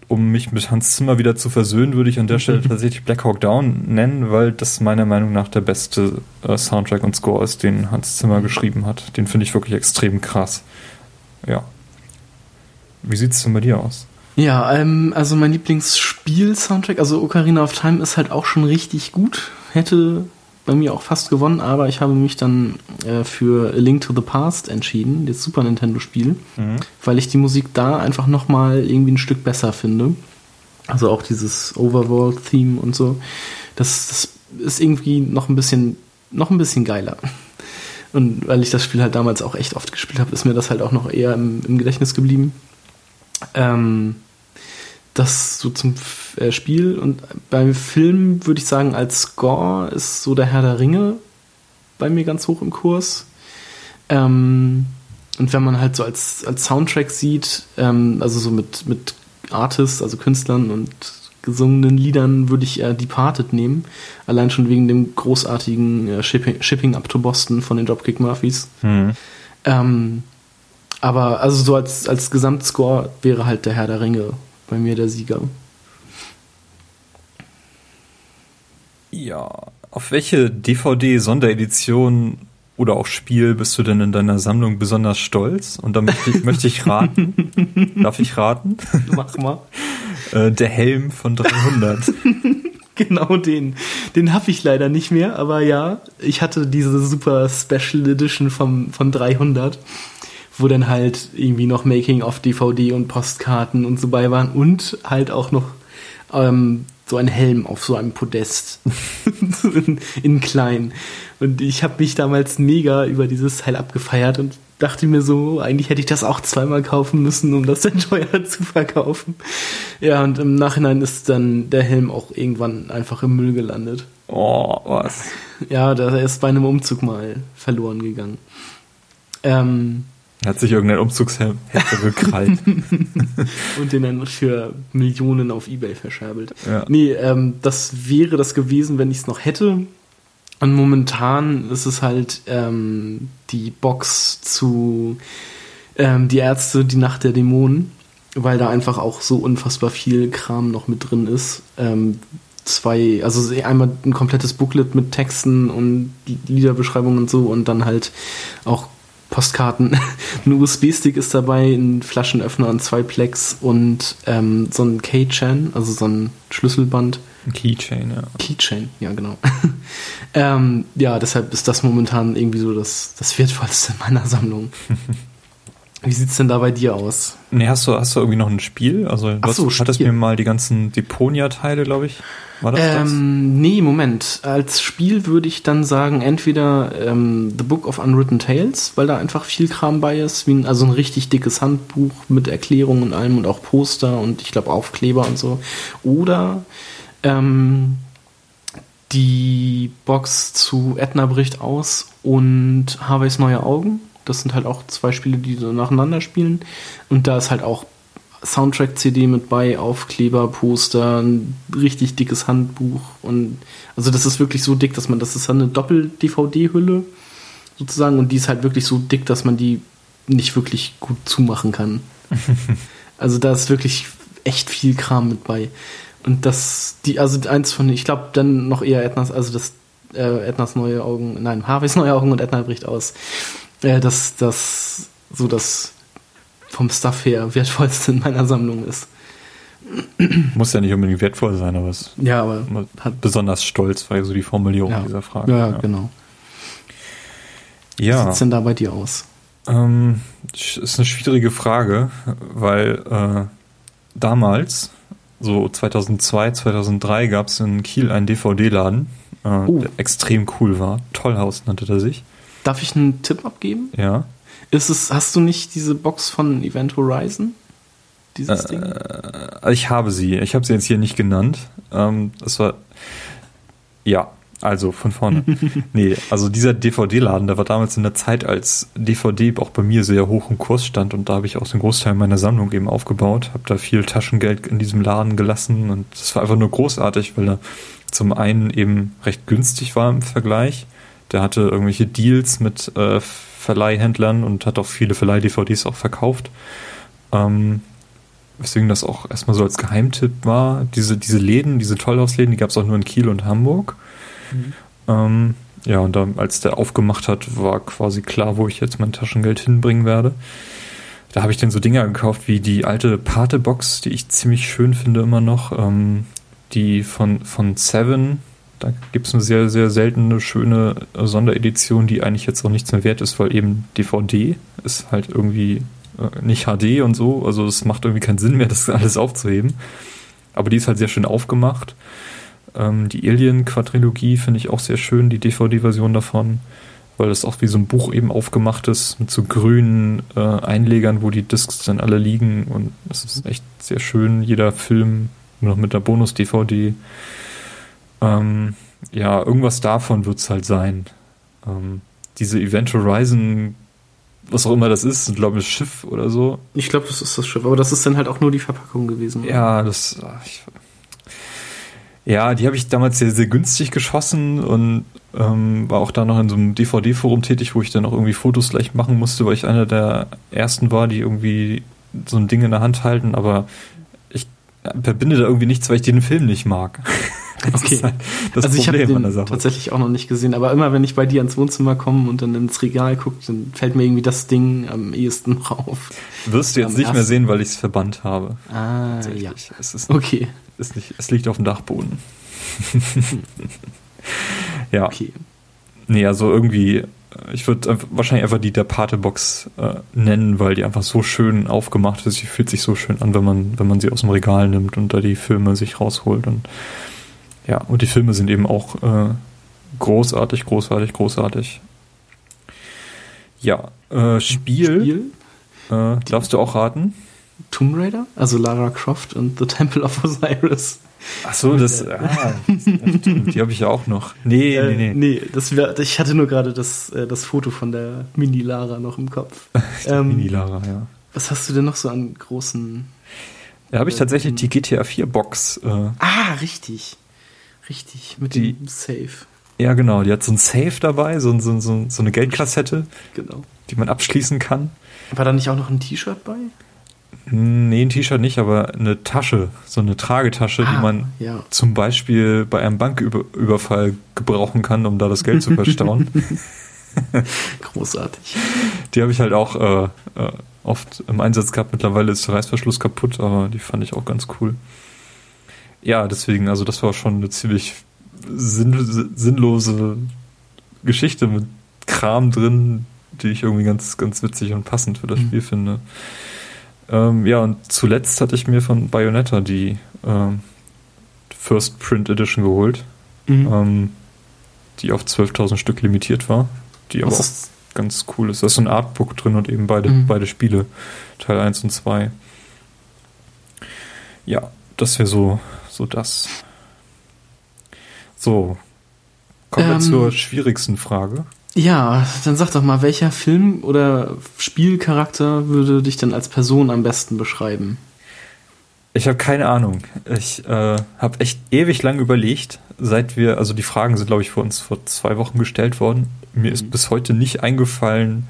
Speaker 1: um mich mit Hans Zimmer wieder zu versöhnen, würde ich an der Stelle *laughs* tatsächlich Black Hawk Down nennen, weil das meiner Meinung nach der beste äh, Soundtrack und Score ist, den Hans Zimmer geschrieben hat. Den finde ich wirklich extrem krass. Ja. Wie sieht es denn bei dir aus?
Speaker 2: Ja, ähm, also mein Lieblingsspiel-Soundtrack, also Ocarina of Time ist halt auch schon richtig gut. Hätte bei mir auch fast gewonnen, aber ich habe mich dann äh, für A Link to the Past entschieden, das Super Nintendo-Spiel, mhm. weil ich die Musik da einfach nochmal irgendwie ein Stück besser finde. Also auch dieses Overworld-Theme und so. Das, das ist irgendwie noch ein bisschen, noch ein bisschen geiler. Und weil ich das Spiel halt damals auch echt oft gespielt habe, ist mir das halt auch noch eher im, im Gedächtnis geblieben. Ähm, das so zum äh, Spiel und beim Film würde ich sagen, als Score ist so der Herr der Ringe bei mir ganz hoch im Kurs. Ähm, und wenn man halt so als, als Soundtrack sieht, ähm, also so mit, mit Artists, also Künstlern und gesungenen Liedern, würde ich eher Departed nehmen. Allein schon wegen dem großartigen äh, Shipping, Shipping Up to Boston von den Dropkick Murphys. Mhm. Ähm, aber also so als, als Gesamtscore wäre halt der Herr der Ringe bei mir der Sieger.
Speaker 1: Ja, auf welche DVD-Sonderedition oder auch Spiel bist du denn in deiner Sammlung besonders stolz? Und damit möchte ich raten. *laughs* Darf ich raten?
Speaker 2: Mach mal.
Speaker 1: Äh, der Helm von 300. *laughs*
Speaker 2: genau den. Den habe ich leider nicht mehr, aber ja, ich hatte diese super Special Edition vom, von 300 wo dann halt irgendwie noch Making of DVD und Postkarten und so bei waren und halt auch noch ähm, so ein Helm auf so einem Podest in, *laughs* in, klein. Und ich habe mich damals mega über dieses Teil abgefeiert und dachte mir so, eigentlich hätte ich das auch zweimal kaufen müssen, um das *laughs* dann teuer zu verkaufen. Ja, und im Nachhinein ist dann der Helm auch irgendwann einfach im Müll gelandet.
Speaker 1: Oh, was?
Speaker 2: Ja, der ist bei einem Umzug mal verloren gegangen. Ähm,
Speaker 1: hat sich irgendein Umzugshelfer gekrallt. *laughs*
Speaker 2: und den dann für Millionen auf Ebay verscherbelt. Ja. Nee, ähm, das wäre das gewesen, wenn ich es noch hätte. Und momentan ist es halt ähm, die Box zu ähm, Die Ärzte, die Nacht der Dämonen, weil da einfach auch so unfassbar viel Kram noch mit drin ist. Ähm, zwei, also einmal ein komplettes Booklet mit Texten und Liederbeschreibungen und so und dann halt auch Postkarten. *laughs* ein USB-Stick ist dabei, ein Flaschenöffner und zwei Plex und ähm, so ein Keychain, also so ein Schlüsselband.
Speaker 1: Ein Keychain, ja.
Speaker 2: Keychain, ja, genau. *laughs* ähm, ja, deshalb ist das momentan irgendwie so das, das Wertvollste in meiner Sammlung. *laughs* Wie sieht's denn da bei dir aus?
Speaker 1: Nee, hast du, hast du irgendwie noch ein Spiel? Also, du
Speaker 2: Ach so,
Speaker 1: hast, hattest mir mal die ganzen Deponia-Teile, glaube ich.
Speaker 2: War das ähm, das? Nee, Moment. Als Spiel würde ich dann sagen, entweder ähm, The Book of Unwritten Tales, weil da einfach viel Kram bei ist, wie ein, also ein richtig dickes Handbuch mit Erklärungen und allem und auch Poster und ich glaube Aufkleber und so. Oder ähm, die Box zu Edna bricht aus und Harveys neue Augen. Das sind halt auch zwei Spiele, die so nacheinander spielen. Und da ist halt auch Soundtrack-CD mit bei, Aufkleber, Poster, ein richtig dickes Handbuch und also das ist wirklich so dick, dass man, das ist eine Doppel-DVD-Hülle sozusagen und die ist halt wirklich so dick, dass man die nicht wirklich gut zumachen kann. *laughs* also da ist wirklich echt viel Kram mit bei. Und das, die, also eins von, ich glaube dann noch eher Ednas, also das äh, Ednas neue Augen, nein, Harveys neue Augen und Edna bricht aus. Äh, das, das, so das vom Stuff her wertvollste in meiner Sammlung ist.
Speaker 1: Muss ja nicht unbedingt wertvoll sein, aber es
Speaker 2: ja, aber
Speaker 1: hat besonders stolz, war so die Formulierung
Speaker 2: ja,
Speaker 1: dieser Frage.
Speaker 2: Ja, ja, genau. Ja. Wie sieht's denn da bei dir aus?
Speaker 1: Ähm, ist eine schwierige Frage, weil äh, damals, so 2002, 2003, gab es in Kiel einen DVD-Laden, äh, oh. der extrem cool war. Tollhaus nannte er sich.
Speaker 2: Darf ich einen Tipp abgeben?
Speaker 1: Ja.
Speaker 2: Ist es, hast du nicht diese Box von Event Horizon?
Speaker 1: Dieses äh, Ding? Ich habe sie. Ich habe sie jetzt hier nicht genannt. Ähm, das war. Ja, also von vorne. *laughs* nee, also dieser DVD-Laden, der war damals in der Zeit, als DVD auch bei mir sehr hoch im Kurs stand und da habe ich auch den Großteil meiner Sammlung eben aufgebaut, habe da viel Taschengeld in diesem Laden gelassen und das war einfach nur großartig, weil er zum einen eben recht günstig war im Vergleich. Der hatte irgendwelche Deals mit äh, Verleihhändlern und hat auch viele Verleih-DVDs auch verkauft. Ähm, weswegen das auch erstmal so als Geheimtipp war. Diese, diese Läden, diese Tollhausläden, die gab es auch nur in Kiel und Hamburg. Mhm. Ähm, ja, und dann, als der aufgemacht hat, war quasi klar, wo ich jetzt mein Taschengeld hinbringen werde. da habe ich dann so Dinger gekauft wie die alte Pate-Box, die ich ziemlich schön finde immer noch. Ähm, die von, von Seven, da gibt es eine sehr, sehr seltene, schöne Sonderedition, die eigentlich jetzt auch nichts mehr wert ist, weil eben DVD ist halt irgendwie äh, nicht HD und so. Also es macht irgendwie keinen Sinn mehr, *laughs* das alles aufzuheben. Aber die ist halt sehr schön aufgemacht. Ähm, die Alien-Quadrilogie finde ich auch sehr schön, die DVD-Version davon, weil das auch wie so ein Buch eben aufgemacht ist mit so grünen äh, Einlegern, wo die Discs dann alle liegen und das ist echt sehr schön. Jeder Film noch mit der Bonus-DVD. Ähm, ja, irgendwas davon wird es halt sein. Ähm, diese Event Horizon, was auch immer das ist, glaube ich, Schiff oder so.
Speaker 2: Ich glaube, das ist das Schiff, aber das ist dann halt auch nur die Verpackung gewesen.
Speaker 1: Oder? Ja, das. Ich, ja, die habe ich damals sehr, sehr günstig geschossen und ähm, war auch da noch in so einem DVD-Forum tätig, wo ich dann auch irgendwie Fotos gleich machen musste, weil ich einer der ersten war, die irgendwie so ein Ding in der Hand halten, aber verbinde da irgendwie nichts, weil ich den Film nicht mag. *laughs*
Speaker 2: Das okay. Halt das also Problem ich habe tatsächlich auch noch nicht gesehen, aber immer wenn ich bei dir ins Wohnzimmer komme und dann ins Regal gucke, dann fällt mir irgendwie das Ding am ehesten *laughs* rauf.
Speaker 1: Wirst du jetzt am nicht mehr sehen, weil ich es verbannt habe.
Speaker 2: Ah, ja.
Speaker 1: Es ist, okay. Ist nicht, es liegt auf dem Dachboden. *laughs* ja. Okay. Nee, also irgendwie ich würde wahrscheinlich einfach die der Pate-Box äh, nennen, weil die einfach so schön aufgemacht ist. Sie fühlt sich so schön an, wenn man, wenn man sie aus dem Regal nimmt und da die Filme sich rausholt. Und ja, und die Filme sind eben auch äh, großartig, großartig, großartig. Ja, äh, Spiel. Spiel? Äh, darfst du auch raten?
Speaker 2: Tomb Raider? Also Lara Croft und The Temple of Osiris.
Speaker 1: Ach so, das, ah, die habe ich ja auch noch. Nee,
Speaker 2: äh, nee, nee. Nee, das wär, ich hatte nur gerade das, äh, das Foto von der Mini-Lara noch im Kopf. *laughs*
Speaker 1: ähm, Mini-Lara, ja.
Speaker 2: Was hast du denn noch so an großen...
Speaker 1: Da habe ich tatsächlich die GTA 4-Box.
Speaker 2: Äh, ah, richtig. Richtig, mit die, dem Safe.
Speaker 1: Ja, genau. Die hat so ein Safe dabei, so, so, so, so eine Geldkassette,
Speaker 2: genau.
Speaker 1: die man abschließen kann.
Speaker 2: War da nicht auch noch ein T-Shirt bei?
Speaker 1: Nee, ein T-Shirt nicht, aber eine Tasche, so eine Tragetasche, ah, die man ja. zum Beispiel bei einem Banküberfall gebrauchen kann, um da das Geld zu verstauen. *laughs*
Speaker 2: Großartig.
Speaker 1: Die habe ich halt auch äh, äh, oft im Einsatz gehabt. Mittlerweile ist der Reißverschluss kaputt, aber die fand ich auch ganz cool. Ja, deswegen, also das war schon eine ziemlich sinn sinnlose Geschichte mit Kram drin, die ich irgendwie ganz, ganz witzig und passend für das mhm. Spiel finde. Ähm, ja, und zuletzt hatte ich mir von Bayonetta die ähm, First Print Edition geholt, mhm. ähm, die auf 12.000 Stück limitiert war, die aber auch ganz cool ist. Da ist so ein Artbook drin und eben beide, mhm. beide Spiele, Teil 1 und 2. Ja, das wäre so, so das. So, kommen wir ähm, zur schwierigsten Frage.
Speaker 2: Ja, dann sag doch mal, welcher Film oder Spielcharakter würde dich denn als Person am besten beschreiben?
Speaker 1: Ich habe keine Ahnung. Ich äh, habe echt ewig lang überlegt, seit wir, also die Fragen sind, glaube ich, vor uns vor zwei Wochen gestellt worden. Mir mhm. ist bis heute nicht eingefallen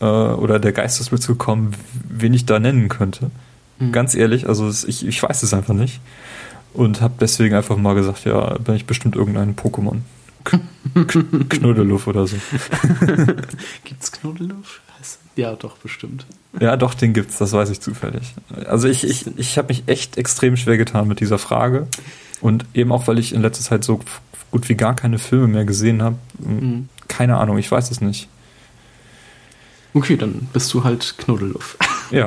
Speaker 1: äh, oder der Geistesblitz gekommen, wen ich da nennen könnte. Mhm. Ganz ehrlich, also ich, ich weiß es einfach nicht. Und habe deswegen einfach mal gesagt, ja, bin ich bestimmt irgendein Pokémon. *laughs* Knuddeluff oder so. *laughs*
Speaker 2: gibt's Knuddeluff? Ja, doch, bestimmt.
Speaker 1: Ja, doch, den gibt's, das weiß ich zufällig. Also ich, ich, ich habe mich echt extrem schwer getan mit dieser Frage. Und eben auch, weil ich in letzter Zeit so gut wie gar keine Filme mehr gesehen habe. Mhm. Keine Ahnung, ich weiß es nicht.
Speaker 2: Okay, dann bist du halt Knuddeluff.
Speaker 1: Ja.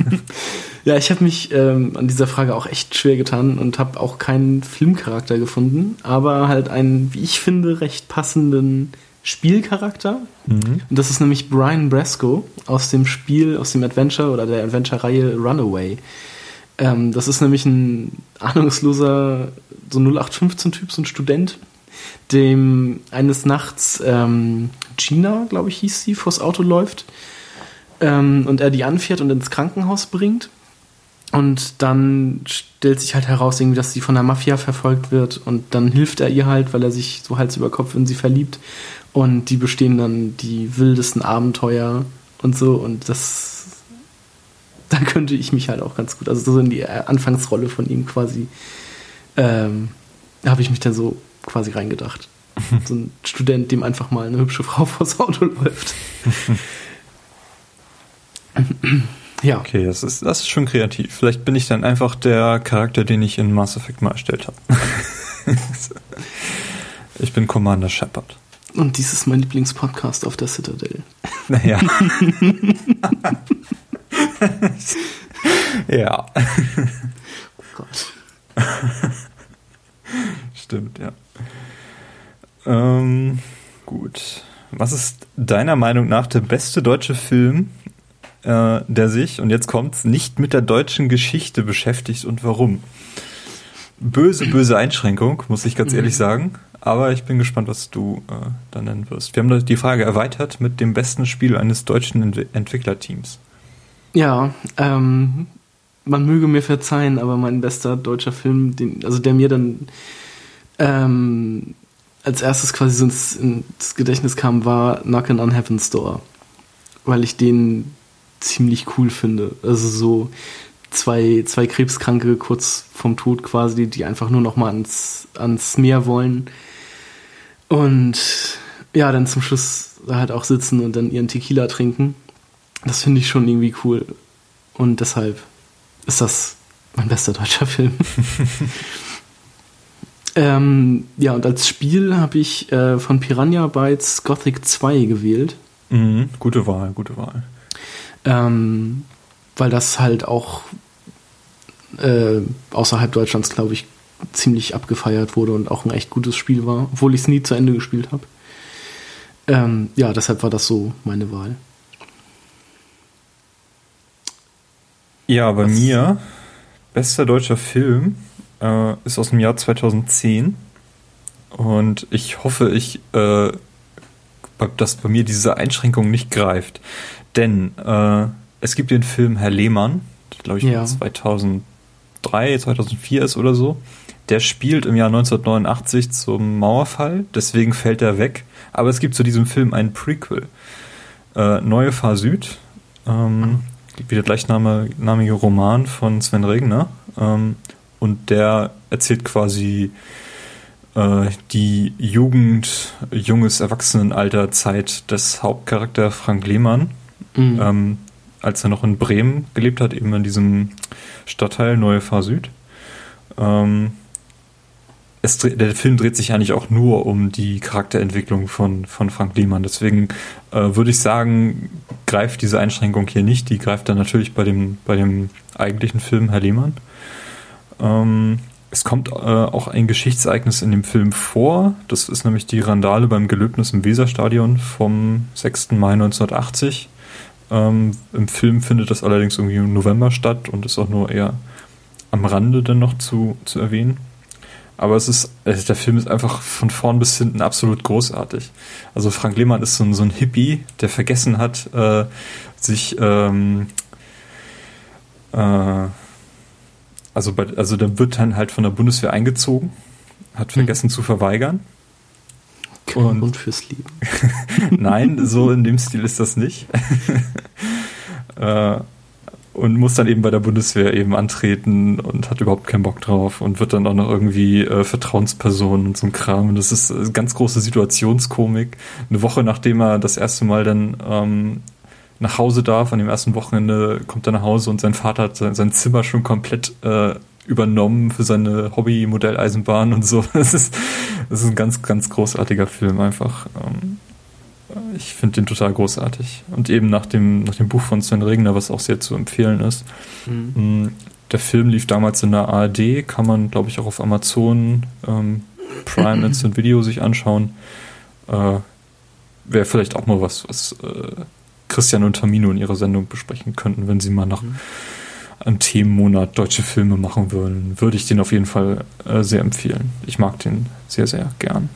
Speaker 1: *laughs*
Speaker 2: ja, ich habe mich ähm, an dieser Frage auch echt schwer getan und habe auch keinen Filmcharakter gefunden, aber halt einen, wie ich finde, recht passenden Spielcharakter. Mhm. Und das ist nämlich Brian Brasco aus dem Spiel, aus dem Adventure oder der Adventure-Reihe Runaway. Ähm, das ist nämlich ein ahnungsloser, so 0815-Typ, so ein Student, dem eines Nachts ähm, Gina, glaube ich, hieß sie, vors Auto läuft ähm, und er die anfährt und ins Krankenhaus bringt. Und dann stellt sich halt heraus, irgendwie, dass sie von der Mafia verfolgt wird. Und dann hilft er ihr halt, weil er sich so Hals über Kopf in sie verliebt. Und die bestehen dann die wildesten Abenteuer und so. Und das. *laughs* Da könnte ich mich halt auch ganz gut, also so in die Anfangsrolle von ihm quasi, ähm, habe ich mich dann so quasi reingedacht. *laughs* so ein Student, dem einfach mal eine hübsche Frau *laughs* vors Auto läuft.
Speaker 1: Ja. Okay, das ist, das ist schon kreativ. Vielleicht bin ich dann einfach der Charakter, den ich in Mass Effect mal erstellt habe. *laughs* ich bin Commander Shepard.
Speaker 2: Und dies ist mein Lieblingspodcast auf der Citadel. *laughs*
Speaker 1: Naja. *laughs* ja. Oh Gott. Stimmt, ja. Ähm, gut. Was ist deiner Meinung nach der beste deutsche Film, äh, der sich, und jetzt kommt's, nicht mit der deutschen Geschichte beschäftigt und warum? Böse, böse Einschränkung, muss ich ganz mhm. ehrlich sagen. Aber ich bin gespannt, was du äh, dann nennen wirst. Wir haben die Frage erweitert mit dem besten Spiel eines deutschen Ent Entwicklerteams.
Speaker 2: Ja, ähm, man möge mir verzeihen, aber mein bester deutscher Film, den, also der mir dann ähm, als erstes quasi so ins, ins Gedächtnis kam, war Knockin' on Heaven's Door. Weil ich den ziemlich cool finde. Also so zwei, zwei Krebskranke kurz vom Tod quasi, die einfach nur noch mal ans, ans Meer wollen. Und ja, dann zum Schluss halt auch sitzen und dann ihren Tequila trinken. Das finde ich schon irgendwie cool. Und deshalb ist das mein bester deutscher *laughs* Film. ähm, ja, und als Spiel habe ich äh, von Piranha Bytes Gothic 2 gewählt.
Speaker 1: Mhm, gute Wahl, gute Wahl.
Speaker 2: Ähm, weil das halt auch äh, außerhalb Deutschlands, glaube ich, ziemlich abgefeiert wurde und auch ein echt gutes Spiel war, obwohl ich es nie zu Ende gespielt habe. Ähm, ja, deshalb war das so meine Wahl.
Speaker 1: Ja, bei Was? mir, bester deutscher Film äh, ist aus dem Jahr 2010. Und ich hoffe, ich, äh, dass bei mir diese Einschränkung nicht greift. Denn äh, es gibt den Film Herr Lehmann, glaube ich, ja. 2003, 2004 ist oder so. Der spielt im Jahr 1989 zum Mauerfall, deswegen fällt er weg. Aber es gibt zu diesem Film einen Prequel. Äh, Neue Fahr Süd, ähm, wie der gleichnamige Roman von Sven Regner. Ähm, und der erzählt quasi äh, die Jugend, junges Erwachsenenalter Zeit des Hauptcharakter Frank Lehmann Mhm. Ähm, als er noch in Bremen gelebt hat, eben in diesem Stadtteil Neue Fahr Süd. Ähm, es, der Film dreht sich eigentlich auch nur um die Charakterentwicklung von, von Frank Lehmann. Deswegen äh, würde ich sagen, greift diese Einschränkung hier nicht. Die greift dann natürlich bei dem, bei dem eigentlichen Film Herr Lehmann. Ähm, es kommt äh, auch ein Geschichtsereignis in dem Film vor. Das ist nämlich die Randale beim Gelöbnis im Weserstadion vom 6. Mai 1980. Ähm, Im Film findet das allerdings irgendwie im November statt und ist auch nur eher am Rande dann noch zu, zu erwähnen. Aber es ist, also der Film ist einfach von vorn bis hinten absolut großartig. Also Frank Lehmann ist so ein, so ein Hippie, der vergessen hat, äh, sich, ähm, äh, also, bei, also der wird dann halt von der Bundeswehr eingezogen, hat vergessen hm. zu verweigern
Speaker 2: kein und Grund fürs Leben. *laughs*
Speaker 1: Nein, so in dem Stil ist das nicht. *laughs* äh, und muss dann eben bei der Bundeswehr eben antreten und hat überhaupt keinen Bock drauf und wird dann auch noch irgendwie äh, Vertrauensperson und so ein Kram. Und das ist eine ganz große Situationskomik. Eine Woche nachdem er das erste Mal dann ähm, nach Hause darf, an dem ersten Wochenende kommt er nach Hause und sein Vater hat sein, sein Zimmer schon komplett äh, übernommen für seine Hobby-Modelleisenbahn und so. *laughs* Das ist, das ist ein ganz, ganz großartiger Film einfach. Ähm, ich finde den total großartig. Und eben nach dem, nach dem Buch von Sven Regner, was auch sehr zu empfehlen ist. Mhm. Mm, der Film lief damals in der ARD, kann man, glaube ich, auch auf Amazon ähm, Prime Instant Video sich anschauen. Äh, Wäre vielleicht auch mal was, was äh, Christian und Tamino in ihrer Sendung besprechen könnten, wenn sie mal nach mhm einen Themenmonat deutsche Filme machen würden, würde ich den auf jeden Fall äh, sehr empfehlen. Ich mag den sehr, sehr gern.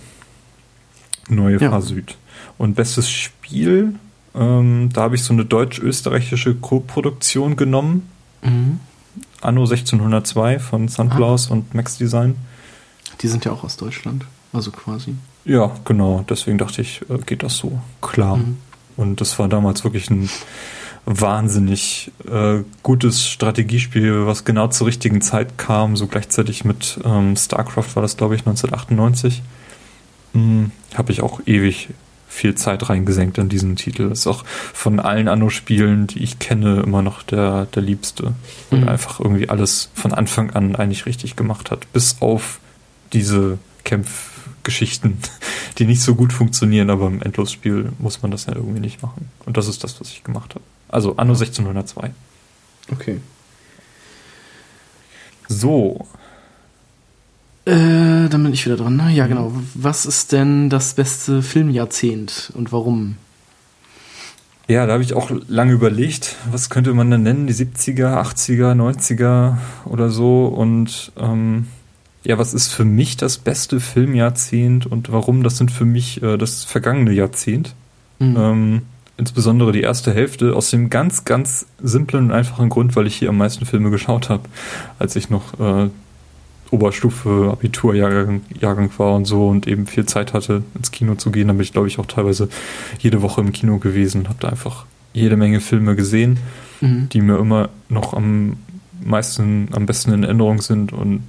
Speaker 1: Neue ja. Fahr Süd. Und bestes Spiel, ähm, da habe ich so eine deutsch-österreichische Co-Produktion genommen. Mhm. Anno 1602 von Sunflowers ah. und Max Design.
Speaker 2: Die sind ja auch aus Deutschland, also quasi.
Speaker 1: Ja, genau. Deswegen dachte ich, äh, geht das so klar. Mhm. Und das war damals wirklich ein wahnsinnig äh, gutes Strategiespiel, was genau zur richtigen Zeit kam, so gleichzeitig mit ähm, StarCraft war das, glaube ich, 1998. Hm, Habe ich auch ewig viel Zeit reingesenkt in diesen Titel. Ist auch von allen Anno-Spielen, die ich kenne, immer noch der, der liebste. Und mhm. einfach irgendwie alles von Anfang an eigentlich richtig gemacht hat. Bis auf diese Kämpfgeschichten, *laughs* die nicht so gut funktionieren, aber im Endlosspiel muss man das ja irgendwie nicht machen. Und das ist das, was ich gemacht habe. Also Anno 1602.
Speaker 2: Okay.
Speaker 1: So,
Speaker 2: äh, dann bin ich wieder dran. Ne? Ja, genau. Was ist denn das beste Filmjahrzehnt und warum?
Speaker 1: Ja, da habe ich auch lange überlegt, was könnte man denn nennen? Die 70er, 80er, 90er oder so. Und ähm, ja, was ist für mich das beste Filmjahrzehnt und warum? Das sind für mich äh, das vergangene Jahrzehnt. Mhm. Ähm, insbesondere die erste Hälfte, aus dem ganz, ganz simplen und einfachen Grund, weil ich hier am meisten Filme geschaut habe, als ich noch äh, Oberstufe, Abiturjahrgang Jahrgang war und so und eben viel Zeit hatte, ins Kino zu gehen. Da bin ich, glaube ich, auch teilweise jede Woche im Kino gewesen und habe da einfach jede Menge Filme gesehen, mhm. die mir immer noch am meisten, am besten in Erinnerung sind und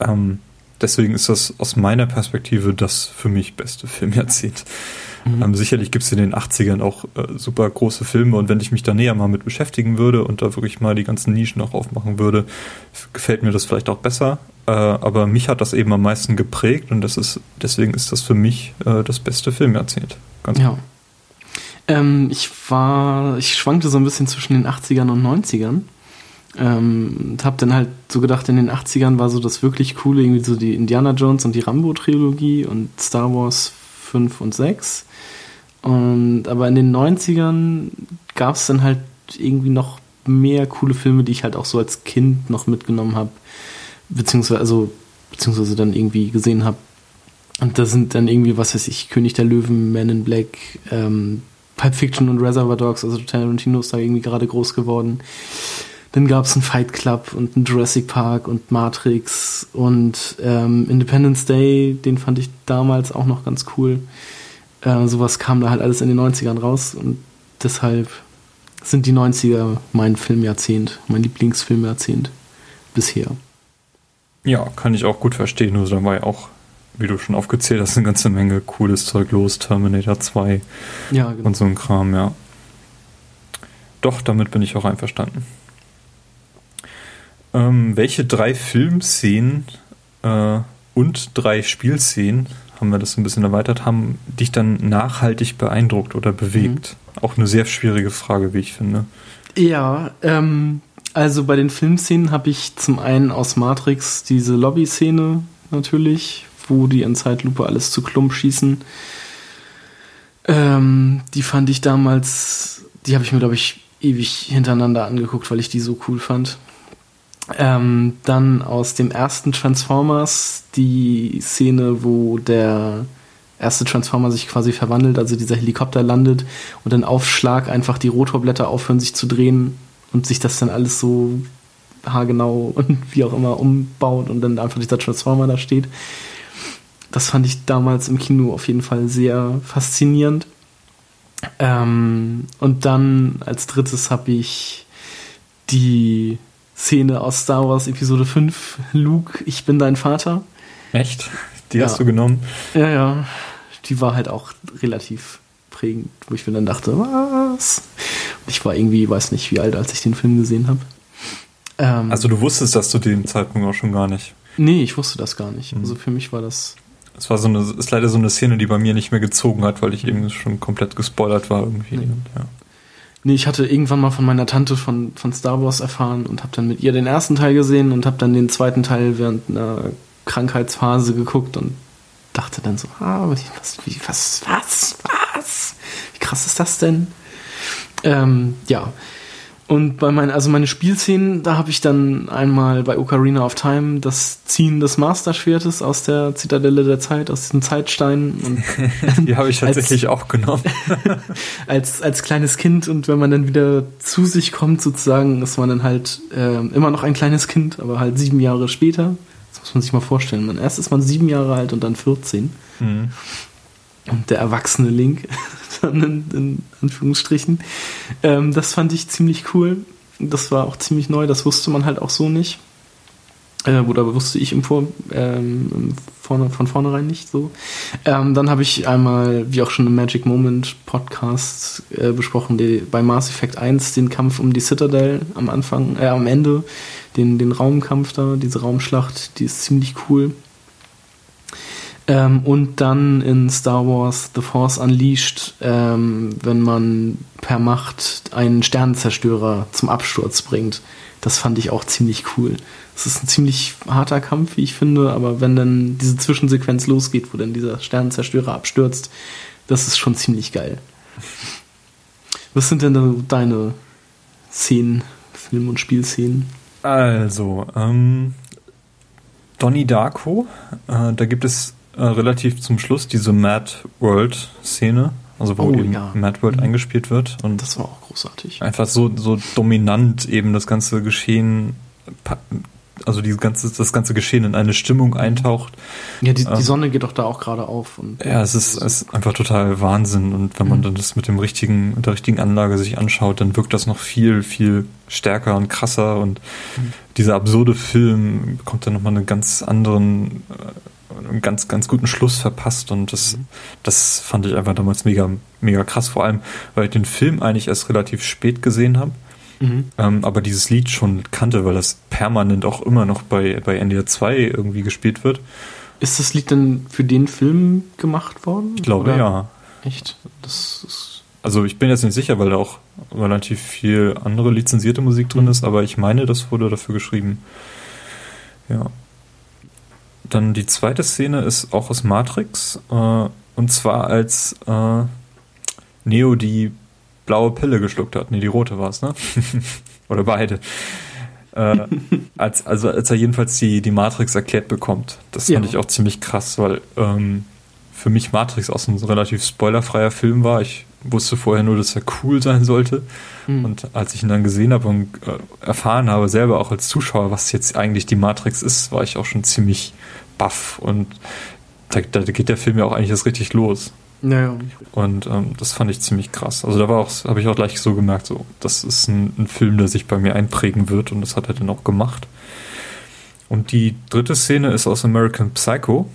Speaker 1: ähm, deswegen ist das aus meiner Perspektive das für mich beste Filmjahrzehnt. Mhm. Ähm, sicherlich gibt es in den 80ern auch äh, super große Filme und wenn ich mich da näher mal mit beschäftigen würde und da wirklich mal die ganzen Nischen auch aufmachen würde, gefällt mir das vielleicht auch besser. Äh, aber mich hat das eben am meisten geprägt und das ist, deswegen ist das für mich äh, das beste Filmjahrzehnt.
Speaker 2: Ganz ja. Ähm, ich war, ich schwankte so ein bisschen zwischen den 80ern und 90ern. Ähm, und hab dann halt so gedacht, in den 80ern war so das wirklich coole, irgendwie so die Indiana Jones und die Rambo-Trilogie und Star Wars 5 und 6. Und, aber in den 90ern gab es dann halt irgendwie noch mehr coole Filme, die ich halt auch so als Kind noch mitgenommen habe, beziehungsweise, also, beziehungsweise dann irgendwie gesehen habe. Und da sind dann irgendwie, was weiß ich, König der Löwen, Man in Black, ähm, Pulp Fiction und Reservoir Dogs, also Tarantino ist da irgendwie gerade groß geworden. Dann gab es einen Fight Club und einen Jurassic Park und Matrix und ähm, Independence Day, den fand ich damals auch noch ganz cool. Äh, sowas kam da halt alles in den 90ern raus und deshalb sind die 90er mein Filmjahrzehnt, mein Lieblingsfilmjahrzehnt bisher.
Speaker 1: Ja, kann ich auch gut verstehen. Nur da war ja auch, wie du schon aufgezählt hast, eine ganze Menge cooles Zeug los. Terminator 2 ja, genau. und so ein Kram, ja. Doch, damit bin ich auch einverstanden. Ähm, welche drei Filmszenen äh, und drei Spielszenen haben wir das ein bisschen erweitert, haben dich dann nachhaltig beeindruckt oder bewegt? Mhm. Auch eine sehr schwierige Frage, wie ich finde.
Speaker 2: Ja, ähm, also bei den Filmszenen habe ich zum einen aus Matrix diese Lobby-Szene natürlich, wo die in Zeitlupe alles zu Klump schießen. Ähm, die fand ich damals, die habe ich mir, glaube ich, ewig hintereinander angeguckt, weil ich die so cool fand. Ähm, dann aus dem ersten Transformers die Szene, wo der erste Transformer sich quasi verwandelt, also dieser Helikopter landet und dann auf Schlag einfach die Rotorblätter aufhören sich zu drehen und sich das dann alles so haargenau und *laughs* wie auch immer umbaut und dann einfach dieser Transformer da steht. Das fand ich damals im Kino auf jeden Fall sehr faszinierend. Ähm, und dann als drittes habe ich die Szene aus Star Wars Episode 5, Luke, ich bin dein Vater.
Speaker 1: Echt? Die ja. hast du genommen?
Speaker 2: Ja, ja. Die war halt auch relativ prägend, wo ich mir dann dachte, was? ich war irgendwie, weiß nicht, wie alt, als ich den Film gesehen habe.
Speaker 1: Ähm, also du wusstest das zu dem Zeitpunkt auch schon gar nicht?
Speaker 2: Nee, ich wusste das gar nicht. Mhm. Also für mich war das...
Speaker 1: Es war so eine, ist leider so eine Szene, die bei mir nicht mehr gezogen hat, weil ich eben schon komplett gespoilert war irgendwie. Und, ja.
Speaker 2: Nee, ich hatte irgendwann mal von meiner Tante von, von Star Wars erfahren und habe dann mit ihr den ersten Teil gesehen und habe dann den zweiten Teil während einer Krankheitsphase geguckt und dachte dann so, ah, was, wie, was, was, was? Wie krass ist das denn? Ähm, ja, und bei meinen, also meine Spielszenen, da habe ich dann einmal bei Ocarina of Time das Ziehen des Masterschwertes aus der Zitadelle der Zeit, aus diesen Zeitsteinen.
Speaker 1: Und *laughs* Die habe ich *laughs* tatsächlich als, auch genommen. *laughs*
Speaker 2: als, als kleines Kind und wenn man dann wieder zu sich kommt, sozusagen, ist man dann halt äh, immer noch ein kleines Kind, aber halt sieben Jahre später. Das muss man sich mal vorstellen. Man, erst ist man sieben Jahre alt und dann 14. Mhm. Und der erwachsene Link *laughs* in, in Anführungsstrichen. Ähm, das fand ich ziemlich cool. Das war auch ziemlich neu, das wusste man halt auch so nicht. Äh, oder wusste ich im Vor, ähm, vorne, von vornherein nicht so. Ähm, dann habe ich einmal, wie auch schon im Magic Moment Podcast äh, besprochen, die, bei Mass Effect 1 den Kampf um die Citadel am Anfang, äh, am Ende, den, den Raumkampf da, diese Raumschlacht, die ist ziemlich cool. Ähm, und dann in Star Wars The Force Unleashed, ähm, wenn man per Macht einen Sternenzerstörer zum Absturz bringt. Das fand ich auch ziemlich cool. Es ist ein ziemlich harter Kampf, wie ich finde, aber wenn dann diese Zwischensequenz losgeht, wo dann dieser Sternenzerstörer abstürzt, das ist schon ziemlich geil. Was sind denn deine Szenen, Film- und Spielszenen?
Speaker 1: Also, ähm, Donnie Darko, äh, da gibt es äh, relativ zum Schluss diese Mad World-Szene, also wo oh, eben ja. Mad World mhm. eingespielt wird.
Speaker 2: Und das war auch großartig.
Speaker 1: Einfach so, so dominant eben das ganze Geschehen, also die ganze, das ganze Geschehen in eine Stimmung eintaucht.
Speaker 2: Ja, die, die ähm, Sonne geht doch da auch gerade auf. Und
Speaker 1: ja, es ist, es ist einfach total Wahnsinn. Und wenn man mhm. dann das mit dem richtigen, mit der richtigen Anlage sich anschaut, dann wirkt das noch viel, viel stärker und krasser. Und mhm. dieser absurde Film bekommt dann nochmal einen ganz anderen, einen ganz, ganz guten Schluss verpasst. Und das, mhm. das fand ich einfach damals mega, mega krass. Vor allem, weil ich den Film eigentlich erst relativ spät gesehen habe. Mhm. Ähm, aber dieses Lied schon kannte, weil das permanent auch immer noch bei, bei NDR 2 irgendwie gespielt wird.
Speaker 2: Ist das Lied denn für den Film gemacht worden?
Speaker 1: Ich glaube
Speaker 2: Oder?
Speaker 1: ja.
Speaker 2: Echt? Das ist
Speaker 1: also ich bin jetzt nicht sicher, weil da auch relativ viel andere lizenzierte Musik drin mhm. ist, aber ich meine, das wurde dafür geschrieben. Ja. Dann die zweite Szene ist auch aus Matrix, äh, und zwar als äh, Neo die blaue Pille geschluckt hat. Nee, die rote war es, ne? *laughs* Oder beide. äh, *laughs* als, also als er jedenfalls die, die Matrix erklärt bekommt. Das fand ja. ich auch ziemlich krass, weil ähm, für mich Matrix auch so ein relativ spoilerfreier Film war. Ich wusste vorher nur, dass er cool sein sollte. Mhm. Und als ich ihn dann gesehen habe und äh, erfahren habe, selber auch als Zuschauer, was jetzt eigentlich die Matrix ist, war ich auch schon ziemlich baff. Und da, da geht der Film ja auch eigentlich erst richtig los.
Speaker 2: Naja.
Speaker 1: Und ähm, das fand ich ziemlich krass. Also da war auch, habe ich auch gleich so gemerkt, so, das ist ein, ein, Film, der sich bei mir einprägen wird und das hat er dann auch gemacht. Und die dritte Szene ist aus American Psycho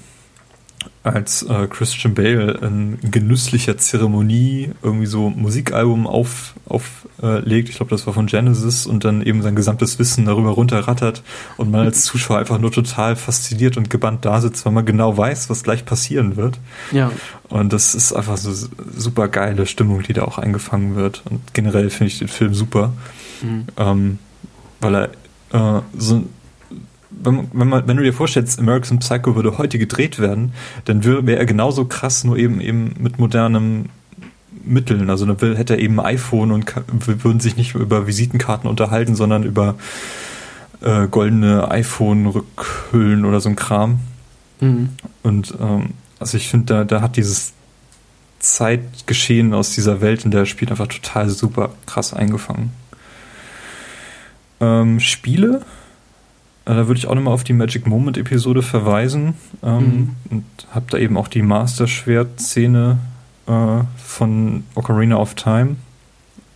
Speaker 1: als äh, Christian Bale in genüsslicher Zeremonie irgendwie so Musikalbum auflegt. Auf, äh, ich glaube, das war von Genesis und dann eben sein gesamtes Wissen darüber runterrattert und man als Zuschauer einfach nur total fasziniert und gebannt da sitzt, weil man genau weiß, was gleich passieren wird.
Speaker 2: Ja.
Speaker 1: Und das ist einfach so super geile Stimmung, die da auch eingefangen wird. Und generell finde ich den Film super, mhm. ähm, weil er äh, so wenn, wenn, man, wenn du dir vorstellst, American Psycho würde heute gedreht werden, dann wäre er genauso krass, nur eben eben mit modernem Mitteln. Also dann hätte er eben ein iPhone und würden sich nicht über Visitenkarten unterhalten, sondern über äh, goldene iPhone-Rückhüllen oder so ein Kram. Mhm. Und ähm, also ich finde, da, da hat dieses Zeitgeschehen aus dieser Welt, in der er spielt, einfach total super krass eingefangen. Ähm, Spiele da würde ich auch nochmal auf die Magic Moment Episode verweisen ähm, mhm. und habe da eben auch die Master Schwert Szene äh, von Ocarina of Time,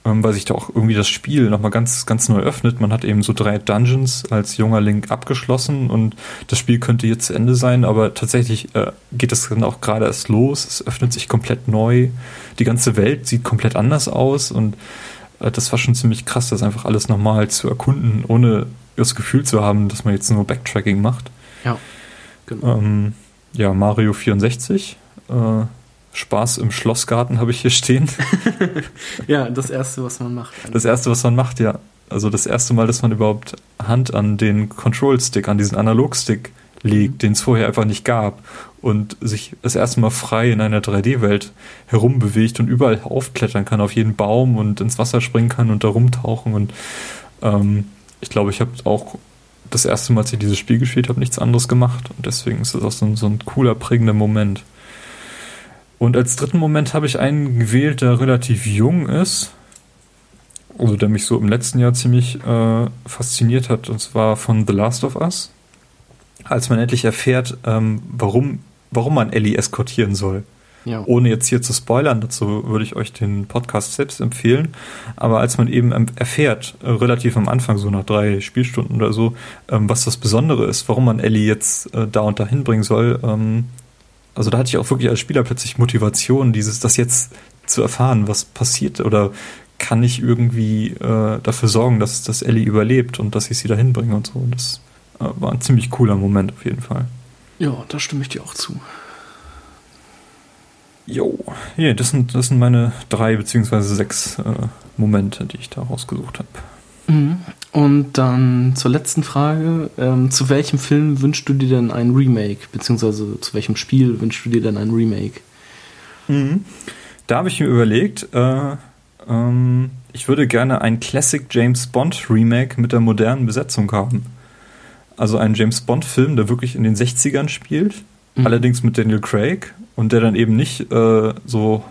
Speaker 1: ähm, weil sich da auch irgendwie das Spiel nochmal ganz, ganz neu öffnet. Man hat eben so drei Dungeons als junger Link abgeschlossen und das Spiel könnte jetzt zu Ende sein, aber tatsächlich äh, geht es dann auch gerade erst los. Es öffnet sich komplett neu. Die ganze Welt sieht komplett anders aus und äh, das war schon ziemlich krass, das einfach alles nochmal zu erkunden, ohne das Gefühl zu haben, dass man jetzt nur Backtracking macht.
Speaker 2: Ja,
Speaker 1: genau. Ähm, ja, Mario 64. Äh, Spaß im Schlossgarten habe ich hier stehen. *laughs*
Speaker 2: ja, das erste, was man macht.
Speaker 1: Das erste, was man macht, ja. Also das erste Mal, dass man überhaupt Hand an den Control-Stick, an diesen Analog-Stick legt, mhm. den es vorher einfach nicht gab und sich das erste Mal frei in einer 3D-Welt herumbewegt und überall aufklettern kann, auf jeden Baum und ins Wasser springen kann und da rumtauchen und ähm, ich glaube, ich habe auch das erste Mal, als ich dieses Spiel gespielt habe, nichts anderes gemacht. Und deswegen ist es auch so ein, so ein cooler, prägender Moment. Und als dritten Moment habe ich einen gewählt, der relativ jung ist. Also der mich so im letzten Jahr ziemlich äh, fasziniert hat. Und zwar von The Last of Us. Als man endlich erfährt, ähm, warum, warum man Ellie eskortieren soll. Ja. Ohne jetzt hier zu spoilern, dazu würde ich euch den Podcast selbst empfehlen. Aber als man eben erfährt, äh, relativ am Anfang, so nach drei Spielstunden oder so, ähm, was das Besondere ist, warum man Ellie jetzt äh, da und da hinbringen soll, ähm, also da hatte ich auch wirklich als Spieler plötzlich Motivation, dieses, das jetzt zu erfahren, was passiert oder kann ich irgendwie äh, dafür sorgen, dass, dass Ellie überlebt und dass ich sie da hinbringe und so. Und das äh, war ein ziemlich cooler Moment auf jeden Fall.
Speaker 2: Ja, da stimme ich dir auch zu.
Speaker 1: Jo, yeah, das, sind, das sind meine drei beziehungsweise sechs äh, Momente, die ich da rausgesucht habe.
Speaker 2: Mhm. Und dann zur letzten Frage. Ähm, zu welchem Film wünschst du dir denn ein Remake? Beziehungsweise zu welchem Spiel wünschst du dir denn ein Remake?
Speaker 1: Mhm. Da habe ich mir überlegt, äh, ähm, ich würde gerne ein Classic James Bond Remake mit der modernen Besetzung haben. Also einen James Bond Film, der wirklich in den 60ern spielt, mhm. allerdings mit Daniel Craig und der dann eben nicht äh, so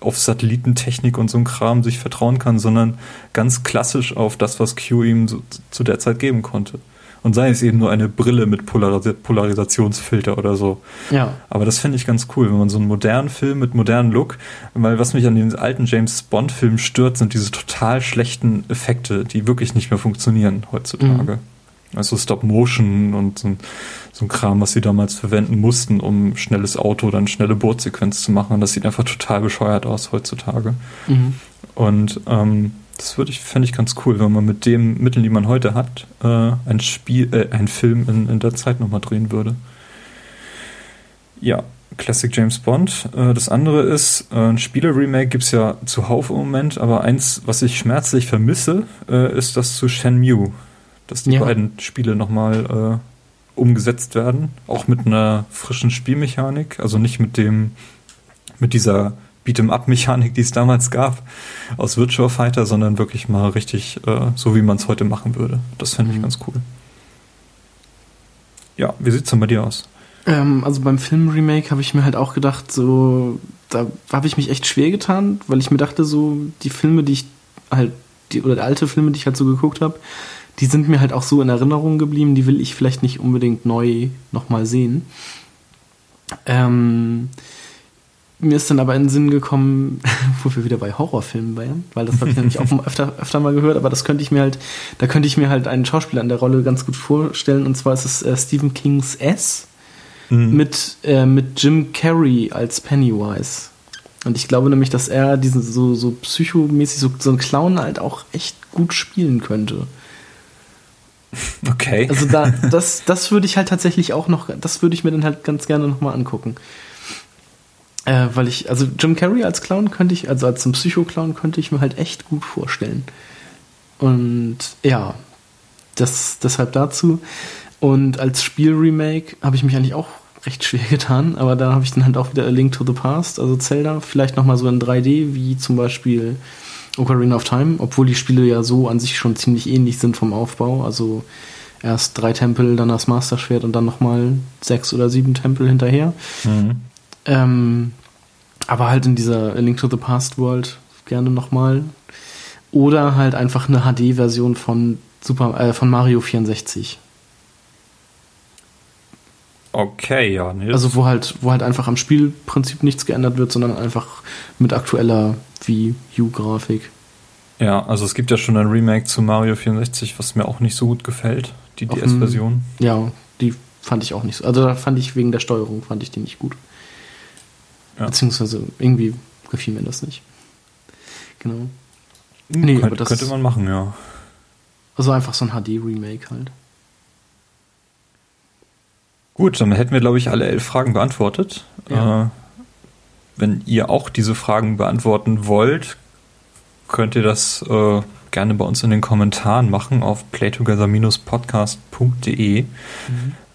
Speaker 1: auf Satellitentechnik und so ein Kram sich vertrauen kann, sondern ganz klassisch auf das, was Q ihm so, zu der Zeit geben konnte. Und sei es eben nur eine Brille mit Polaris Polarisationsfilter oder so.
Speaker 2: Ja.
Speaker 1: Aber das fände ich ganz cool, wenn man so einen modernen Film mit modernen Look, weil was mich an den alten James Bond-Filmen stört, sind diese total schlechten Effekte, die wirklich nicht mehr funktionieren heutzutage. Mhm. Also Stop Motion und so ein, so ein Kram, was sie damals verwenden mussten, um schnelles Auto oder eine schnelle Bootsequenz zu machen. Und das sieht einfach total bescheuert aus heutzutage. Mhm. Und ähm, das würde ich, fände ich ganz cool, wenn man mit den Mitteln, die man heute hat, äh, ein Spiel, äh, einen Film in, in der Zeit nochmal drehen würde. Ja, Classic James Bond. Äh, das andere ist, äh, ein Spiele-Remake gibt es ja zuhauf im Moment, aber eins, was ich schmerzlich vermisse, äh, ist das zu Shenmue dass die ja. beiden Spiele nochmal äh, umgesetzt werden, auch mit einer frischen Spielmechanik, also nicht mit dem, mit dieser Beat'em-up-Mechanik, die es damals gab aus Virtual Fighter, sondern wirklich mal richtig äh, so, wie man es heute machen würde. Das fände ich mhm. ganz cool. Ja, wie sieht's denn bei dir aus?
Speaker 2: Ähm, also beim Film-Remake habe ich mir halt auch gedacht, so, da habe ich mich echt schwer getan, weil ich mir dachte, so, die Filme, die ich halt, die, oder die alte Filme, die ich halt so geguckt habe, die sind mir halt auch so in Erinnerung geblieben, die will ich vielleicht nicht unbedingt neu nochmal sehen. Ähm, mir ist dann aber in den Sinn gekommen, *laughs* wo wir wieder bei Horrorfilmen waren, weil das habe ich nämlich auch *laughs* öfter, öfter mal gehört, aber das könnte ich mir halt, da könnte ich mir halt einen Schauspieler an der Rolle ganz gut vorstellen, und zwar ist es äh, Stephen Kings S mhm. mit, äh, mit Jim Carrey als Pennywise. Und ich glaube nämlich, dass er diesen so, so psychomäßig, so, so einen Clown halt auch echt gut spielen könnte. *laughs*
Speaker 1: Okay.
Speaker 2: Also da, das, das würde ich halt tatsächlich auch noch, das würde ich mir dann halt ganz gerne nochmal angucken. Äh, weil ich, also Jim Carrey als Clown könnte ich, also als Psycho-Clown könnte ich mir halt echt gut vorstellen. Und ja, das deshalb dazu. Und als Spiel-Remake habe ich mich eigentlich auch recht schwer getan, aber da habe ich dann halt auch wieder A Link to the Past, also Zelda, vielleicht nochmal so in 3D, wie zum Beispiel Ocarina of Time, obwohl die Spiele ja so an sich schon ziemlich ähnlich sind vom Aufbau. Also erst drei Tempel, dann das Master Schwert und dann nochmal sechs oder sieben Tempel hinterher. Mhm. Ähm, aber halt in dieser A Link to the Past World gerne nochmal. Oder halt einfach eine HD-Version von Super, äh, von Mario 64.
Speaker 1: Okay, ja.
Speaker 2: Nee, also wo halt, wo halt einfach am Spielprinzip nichts geändert wird, sondern einfach mit aktueller Wii U-Grafik.
Speaker 1: Ja, also es gibt ja schon ein Remake zu Mario 64, was mir auch nicht so gut gefällt, die DS-Version.
Speaker 2: Ja, die fand ich auch nicht so. Also da fand ich wegen der Steuerung, fand ich die nicht gut. Ja. Beziehungsweise irgendwie gefiel mir das nicht. Genau. Hm,
Speaker 1: nee, aber das könnte man machen, ja.
Speaker 2: Also einfach so ein HD-Remake halt.
Speaker 1: Gut, dann hätten wir, glaube ich, alle elf Fragen beantwortet. Ja. Äh, wenn ihr auch diese Fragen beantworten wollt, könnt ihr das äh, gerne bei uns in den Kommentaren machen auf playtogether-podcast.de. Mhm.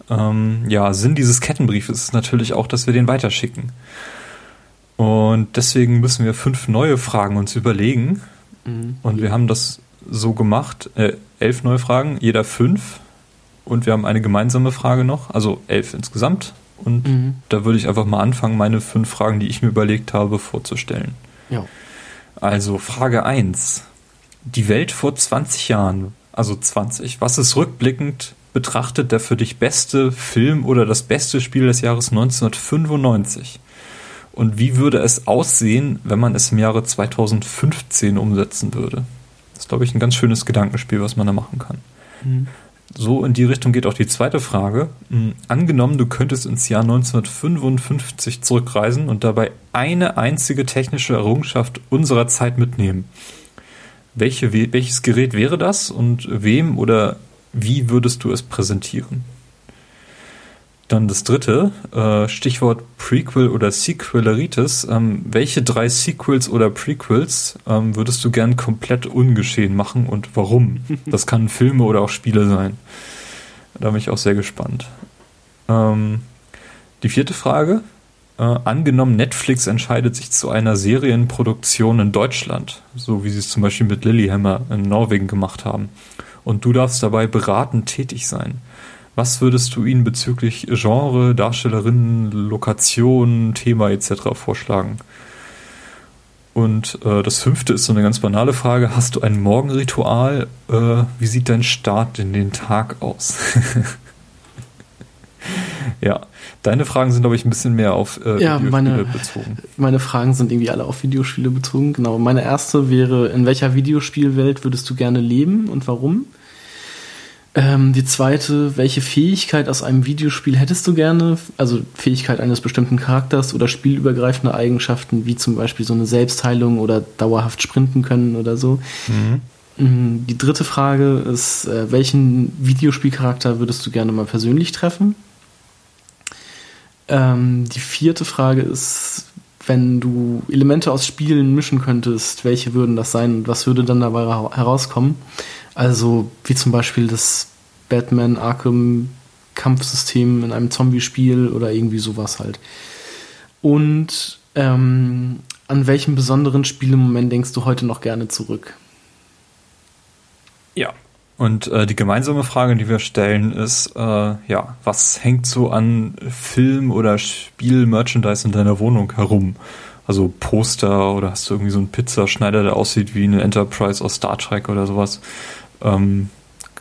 Speaker 1: Ähm, ja, Sinn dieses Kettenbriefes ist natürlich auch, dass wir den weiterschicken. Und deswegen müssen wir fünf neue Fragen uns überlegen. Mhm. Und wir haben das so gemacht, äh, elf neue Fragen, jeder fünf. Und wir haben eine gemeinsame Frage noch, also elf insgesamt. Und mhm. da würde ich einfach mal anfangen, meine fünf Fragen, die ich mir überlegt habe, vorzustellen.
Speaker 2: Ja.
Speaker 1: Also Frage 1. Die Welt vor 20 Jahren, also 20. Was ist rückblickend betrachtet der für dich beste Film oder das beste Spiel des Jahres 1995? Und wie würde es aussehen, wenn man es im Jahre 2015 umsetzen würde? Das ist, glaube ich, ein ganz schönes Gedankenspiel, was man da machen kann. Mhm. So in die Richtung geht auch die zweite Frage. Mhm. Angenommen, du könntest ins Jahr 1955 zurückreisen und dabei eine einzige technische Errungenschaft unserer Zeit mitnehmen. Welche, welches Gerät wäre das und wem oder wie würdest du es präsentieren? Dann das dritte, äh, Stichwort Prequel oder Sequeleritis. Ähm, welche drei Sequels oder Prequels ähm, würdest du gern komplett ungeschehen machen und warum? *laughs* Das kann Filme oder auch Spiele sein. Da bin ich auch sehr gespannt. Ähm, die vierte Frage. Äh, angenommen, Netflix entscheidet sich zu einer Serienproduktion in Deutschland, so wie sie es zum Beispiel mit Lilyhammer in Norwegen gemacht haben. Und du darfst dabei beratend tätig sein. Was würdest du ihnen bezüglich Genre, Darstellerinnen, Lokation, Thema etc. vorschlagen? Und äh, das fünfte ist so eine ganz banale Frage. Hast du ein Morgenritual? Äh, wie sieht dein Start in den Tag aus? *laughs* ja, deine Fragen sind, glaube ich, ein bisschen mehr auf
Speaker 2: äh, ja, Videospiele meine, bezogen. Meine Fragen sind irgendwie alle auf Videospiele bezogen. Genau. Meine erste wäre, in welcher Videospielwelt würdest du gerne leben und warum? Ähm, die zweite, welche Fähigkeit aus einem Videospiel hättest du gerne? Also Fähigkeit eines bestimmten Charakters oder spielübergreifende Eigenschaften, wie zum Beispiel so eine Selbstheilung oder dauerhaft sprinten können oder so. Mhm. Mm, die dritte Frage ist, äh, welchen Videospielcharakter würdest du gerne mal persönlich treffen? Ähm, die vierte Frage ist, wenn du Elemente aus Spielen mischen könntest, welche würden das sein und was würde dann dabei herauskommen? Also wie zum Beispiel das Batman Arkham Kampfsystem in einem Zombie-Spiel oder irgendwie sowas halt. Und ähm, an welchem besonderen Spielemoment denkst du heute noch gerne zurück?
Speaker 1: Ja. Und äh, die gemeinsame Frage, die wir stellen, ist, äh, ja, was hängt so an Film- oder Spiel-Merchandise in deiner Wohnung herum? Also Poster oder hast du irgendwie so einen Pizzaschneider, der aussieht wie eine Enterprise aus Star Trek oder sowas? Ähm,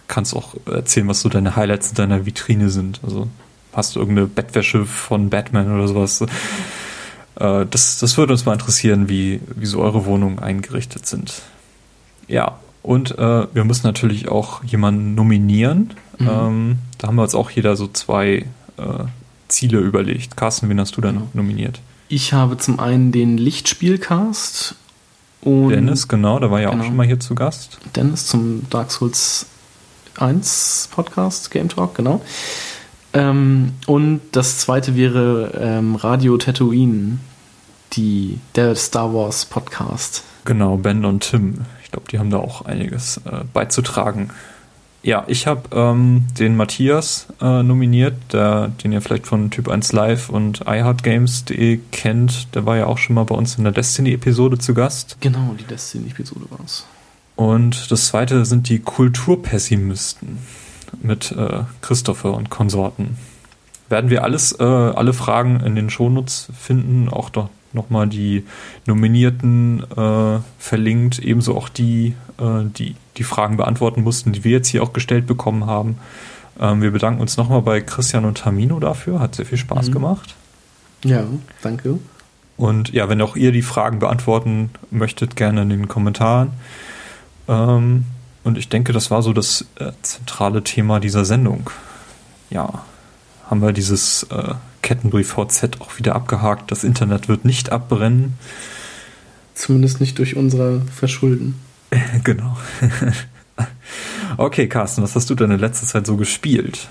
Speaker 1: kannst auch erzählen, was so deine Highlights in deiner Vitrine sind. Also hast du irgendeine Bettwäsche von Batman oder sowas? Äh, das, das würde uns mal interessieren, wie, wie so eure Wohnungen eingerichtet sind. Ja, und äh, wir müssen natürlich auch jemanden nominieren. Mhm. Ähm, da haben wir uns auch jeder so zwei äh, Ziele überlegt. Carsten, wen hast du dann genau. nominiert?
Speaker 2: Ich habe zum einen den Lichtspielcast
Speaker 1: und Dennis, genau, der war ja genau. auch schon mal hier zu Gast.
Speaker 2: Dennis zum Dark Souls 1 Podcast, Game Talk, genau. Ähm, und das zweite wäre ähm, Radio Tatooine, die, der Star Wars Podcast.
Speaker 1: Genau, Ben und Tim. Ich glaube, die haben da auch einiges äh, beizutragen. Ja, ich habe ähm, den Matthias äh, nominiert, der, den ihr vielleicht von Typ 1 Live und iHeartGames.de kennt. Der war ja auch schon mal bei uns in der Destiny-Episode zu Gast.
Speaker 2: Genau, die Destiny-Episode war es.
Speaker 1: Und das zweite sind die Kulturpessimisten mit äh, Christopher und Konsorten. Werden wir alles, äh, alle Fragen in den Shownotes finden, auch dort nochmal die Nominierten äh, verlinkt, ebenso auch die, äh, die die Fragen beantworten mussten, die wir jetzt hier auch gestellt bekommen haben. Ähm, wir bedanken uns nochmal bei Christian und Tamino dafür, hat sehr viel Spaß mhm. gemacht.
Speaker 2: Ja, danke.
Speaker 1: Und ja, wenn auch ihr die Fragen beantworten möchtet, gerne in den Kommentaren. Ähm, und ich denke, das war so das äh, zentrale Thema dieser Sendung. Ja, haben wir dieses äh, Kettenbrief VZ auch wieder abgehakt. Das Internet wird nicht abbrennen.
Speaker 2: Zumindest nicht durch unser Verschulden. *laughs*
Speaker 1: genau. okay, Carsten, was hast du denn in letzter Zeit so gespielt?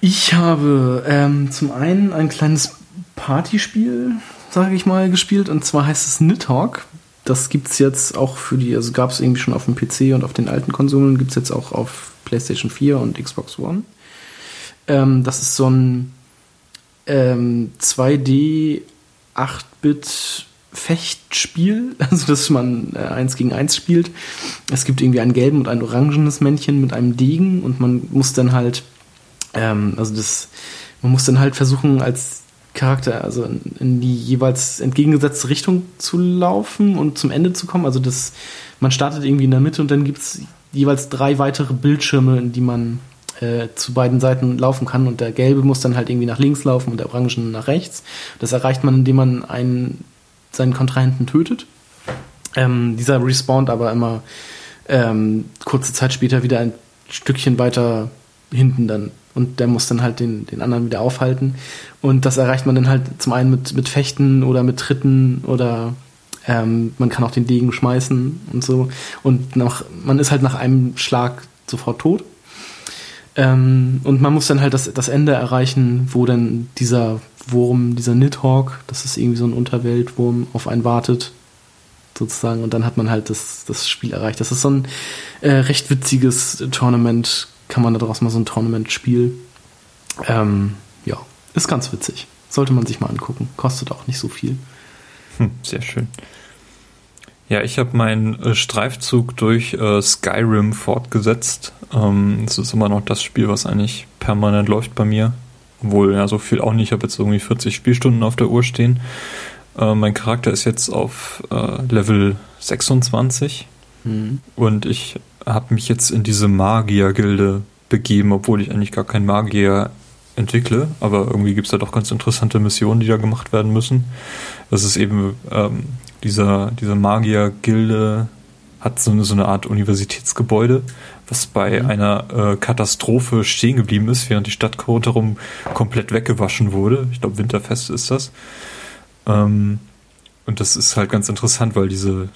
Speaker 2: Ich habe ähm, zum einen ein kleines Partyspiel, sage ich mal, gespielt. Und zwar heißt es Nidhogg. Das gibt es jetzt auch für die, also gab es irgendwie schon auf dem PC und auf den alten Konsolen, gibt es jetzt auch auf PlayStation 4 und Xbox One. Ähm, das ist so ein ähm, 2D 8-Bit Fechtspiel, *laughs* also dass man äh, eins gegen eins spielt. Es gibt irgendwie einen gelben und ein orangenes Männchen mit einem Degen und man muss dann halt, ähm, also das, man muss dann halt versuchen als Charakter, also in, in, die jeweils entgegengesetzte Richtung zu laufen und zum Ende zu kommen. Also das, man startet irgendwie in der Mitte und dann gibt es jeweils drei weitere Bildschirme, in die man äh, zu beiden Seiten laufen kann und der gelbe muss dann halt irgendwie nach links laufen und der orange nach rechts. Das erreicht man, indem man einen, seinen Kontrahenten tötet. Ähm, dieser respawnt aber immer ähm, kurze Zeit später wieder ein Stückchen weiter hinten dann. Und der muss dann halt den, den anderen wieder aufhalten. Und das erreicht man dann halt zum einen mit, mit Fechten oder mit Tritten oder ähm, man kann auch den Degen schmeißen und so. Und nach, man ist halt nach einem Schlag sofort tot. Ähm, und man muss dann halt das, das Ende erreichen, wo dann dieser Wurm, dieser Nidhogg, das ist irgendwie so ein Unterweltwurm, auf einen wartet, sozusagen. Und dann hat man halt das, das Spiel erreicht. Das ist so ein äh, recht witziges Tournament, kann man daraus mal so ein Tournament-Spiel. Ähm, ja, ist ganz witzig. Sollte man sich mal angucken. Kostet auch nicht so viel.
Speaker 1: Hm, sehr schön. Ja, ich habe meinen äh, Streifzug durch äh, Skyrim fortgesetzt. Ähm, es ist immer noch das Spiel, was eigentlich permanent läuft bei mir. Obwohl, ja, so viel auch nicht. Ich habe jetzt irgendwie 40 Spielstunden auf der Uhr stehen. Äh, mein Charakter ist jetzt auf äh, Level 26. Mhm. Und ich habe mich jetzt in diese Magier-Gilde begeben, obwohl ich eigentlich gar kein Magier entwickle, aber irgendwie gibt es da doch ganz interessante Missionen, die da gemacht werden müssen. Das ist eben ähm, dieser, diese Magier-Gilde hat so eine, so eine Art Universitätsgebäude, was bei mhm. einer äh, Katastrophe stehen geblieben ist, während die Stadt rundherum komplett weggewaschen wurde. Ich glaube, Winterfest ist das. Ähm, und das ist halt ganz interessant, weil diese,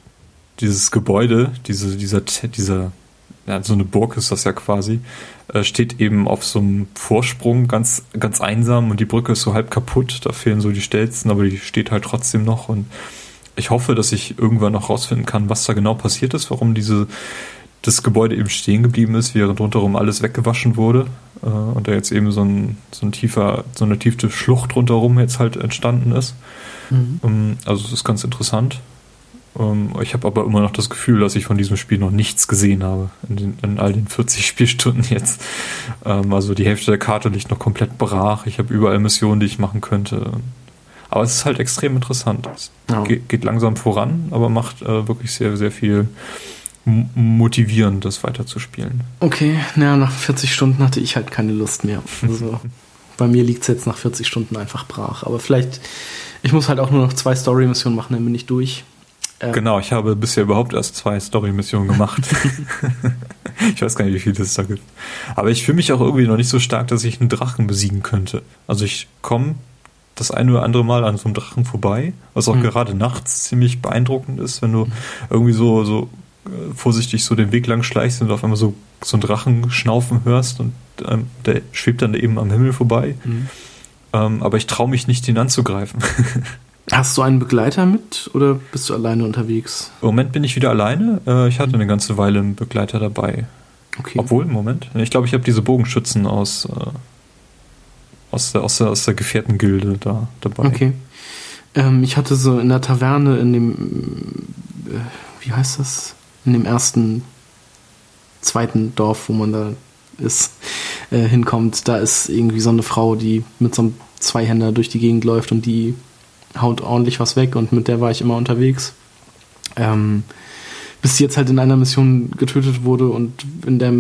Speaker 1: dieses Gebäude, diese, dieser, dieser, ja, so eine Burg ist das ja quasi, äh, steht eben auf so einem Vorsprung ganz, ganz einsam und die Brücke ist so halb kaputt. Da fehlen so die Stelzen, aber die steht halt trotzdem noch und ich hoffe, dass ich irgendwann noch rausfinden kann, was da genau passiert ist, warum diese, das Gebäude eben stehen geblieben ist, während rundherum alles weggewaschen wurde äh, und da jetzt eben so ein, so ein tiefer, so eine tiefe Schlucht rundherum jetzt halt entstanden ist. Mhm. Ähm, also es ist ganz interessant. Ähm, ich habe aber immer noch das Gefühl, dass ich von diesem Spiel noch nichts gesehen habe in, den, in all den 40 *laughs* Spielstunden jetzt. Ähm, also die Hälfte der Karte liegt noch komplett brach. Ich habe überall Missionen, die ich machen könnte. Aber es ist halt extrem interessant. Es ja. geht, langsam voran, aber macht äh, wirklich sehr, sehr viel motivierend, das weiterzuspielen.
Speaker 2: Okay, naja, nach 40 Stunden hatte ich halt keine Lust mehr. Also *laughs* bei mir liegt es jetzt nach 40 Stunden einfach brach. Aber vielleicht, ich muss halt auch nur noch zwei Story-Missionen machen, dann bin ich durch.
Speaker 1: Ähm genau, ich habe bisher überhaupt erst zwei Story-Missionen gemacht. *laughs* *laughs* ich weiß gar nicht, wie viele es da gibt. Aber ich fühle mich auch irgendwie noch nicht so stark, dass ich einen Drachen besiegen könnte. Also ich komme das eine oder andere Mal an so einem Drachen vorbei, was auch mhm. gerade nachts ziemlich beeindruckend ist, wenn du mhm. irgendwie so, so vorsichtig so den Weg lang schleichst und auf einmal so, so einen Drachen schnaufen hörst und ähm, der schwebt dann eben am Himmel vorbei. Mhm. Ähm, aber ich traue mich nicht, ihn anzugreifen. *laughs*
Speaker 2: Hast du einen Begleiter mit oder bist du alleine unterwegs?
Speaker 1: Im Moment bin ich wieder alleine. Äh, ich hatte eine ganze Weile einen Begleiter dabei. Okay. Obwohl, im Moment. Ich glaube, ich habe diese Bogenschützen aus, äh, aus, der, aus, der, aus der Gefährtengilde da dabei.
Speaker 2: Okay. Ähm, ich hatte so in der Taverne in dem, äh, wie heißt das? In dem ersten, zweiten Dorf, wo man da ist, äh, hinkommt. Da ist irgendwie so eine Frau, die mit so einem Zweihänder durch die Gegend läuft und die haut ordentlich was weg und mit der war ich immer unterwegs. Ähm, bis sie jetzt halt in einer Mission getötet wurde und in der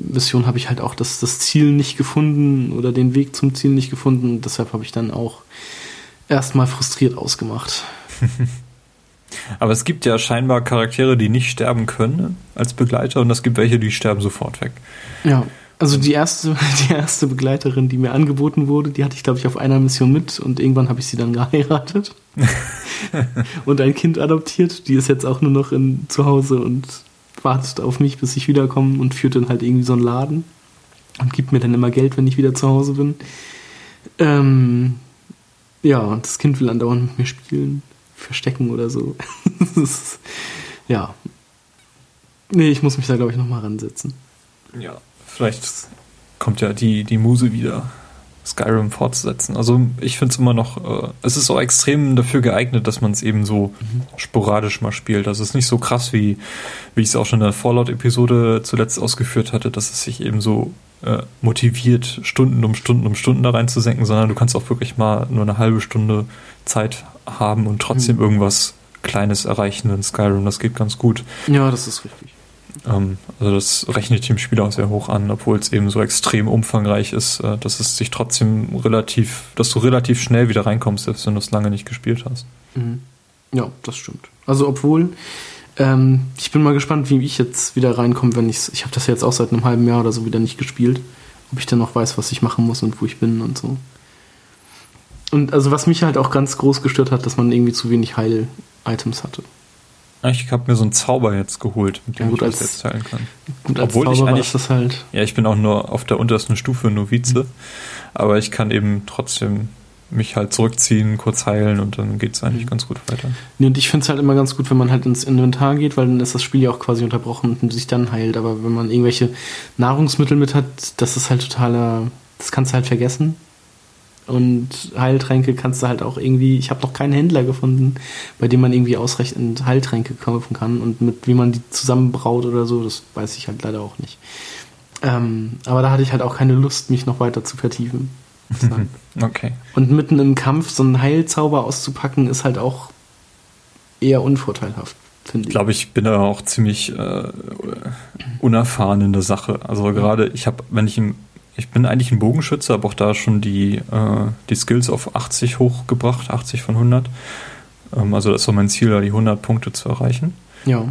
Speaker 2: Mission habe ich halt auch das, das Ziel nicht gefunden oder den Weg zum Ziel nicht gefunden. Und deshalb habe ich dann auch erstmal frustriert ausgemacht. *laughs*
Speaker 1: Aber es gibt ja scheinbar Charaktere, die nicht sterben können als Begleiter und es gibt welche, die sterben sofort weg.
Speaker 2: Ja. Also die erste, *laughs* die erste Begleiterin, die mir angeboten wurde, die hatte ich, glaube ich, auf einer Mission mit und irgendwann habe ich sie dann *laughs* geheiratet *laughs* und ein Kind adoptiert. Die ist jetzt auch nur noch in, zu Hause und wartet auf mich, bis ich wiederkomme und führt dann halt irgendwie so einen Laden und gibt mir dann immer Geld, wenn ich wieder zu Hause bin. Ähm, ja, und das Kind will andauernd mit mir spielen, verstecken oder so. *laughs* ist, ja. Nee, ich muss mich da, glaube ich, nochmal ransetzen.
Speaker 1: Ja, vielleicht kommt ja die, die Muse wieder, Skyrim fortzusetzen. Also ich finde es immer noch, äh, es ist so extrem dafür geeignet, dass man es eben so mhm. sporadisch mal spielt. Also es ist nicht so krass, wie, wie ich es auch schon in der Fallout-Episode zuletzt ausgeführt hatte, dass es sich eben so äh, motiviert, Stunden um Stunden um Stunden da reinzusenken, sondern du kannst auch wirklich mal nur eine halbe Stunde Zeit haben und trotzdem mhm. irgendwas Kleines erreichen in Skyrim. Das geht ganz gut.
Speaker 2: Ja, das ist richtig.
Speaker 1: Ähm, also das rechnet dem Spieler auch sehr hoch an, obwohl es eben so extrem umfangreich ist, äh, dass es sich trotzdem relativ, dass du relativ schnell wieder reinkommst, selbst wenn du es lange nicht gespielt hast.
Speaker 2: Mhm. Ja, das stimmt. Also obwohl, ähm, ich bin mal gespannt, wie ich jetzt wieder reinkomme, wenn ich ich habe das jetzt auch seit einem halben Jahr oder so wieder nicht gespielt, ob ich dann noch weiß, was ich machen muss und wo ich bin und so. Und also was mich halt auch ganz groß gestört hat, dass man irgendwie zu wenig Heil-Items hatte.
Speaker 1: Ich habe mir so einen Zauber jetzt geholt, mit dem
Speaker 2: Ja, gut,
Speaker 1: ich das jetzt heilen kann.
Speaker 2: Gut, als
Speaker 1: Obwohl ich
Speaker 2: Zauberer
Speaker 1: eigentlich-
Speaker 2: ist das halt.
Speaker 1: Ja, ich bin auch nur auf der untersten Stufe Novize, aber ich kann eben trotzdem mich halt zurückziehen, kurz heilen und dann geht es eigentlich
Speaker 2: Mhm.
Speaker 1: ganz gut weiter.
Speaker 2: Nee, und ich finde es halt immer ganz gut, wenn man halt ins Inventar geht, weil dann ist das Spiel ja auch quasi unterbrochen und sich dann heilt. Aber wenn man irgendwelche Nahrungsmittel mit hat, das ist halt totaler. Das kannst du halt vergessen. Und Heiltränke kannst du halt auch irgendwie. Ich habe noch keinen Händler gefunden, bei dem man irgendwie ausreichend Heiltränke kaufen kann. Und mit wie man die zusammenbraut oder so, das weiß ich halt leider auch nicht. Ähm, aber da hatte ich halt auch keine Lust, mich noch weiter zu vertiefen. *laughs*
Speaker 1: Okay.
Speaker 2: Und mitten im Kampf so einen Heilzauber auszupacken, ist halt auch eher unvorteilhaft, finde
Speaker 1: Ich
Speaker 2: ich.
Speaker 1: glaube, ich bin da auch ziemlich äh, unerfahren in der Sache. Also gerade, ich habe, wenn ich im, ich bin eigentlich ein Bogenschütze, habe auch da schon die, äh, die Skills auf 80 hochgebracht, 80 von 100. Ähm, also das war mein Ziel, da die 100 Punkte zu erreichen.
Speaker 2: Ja.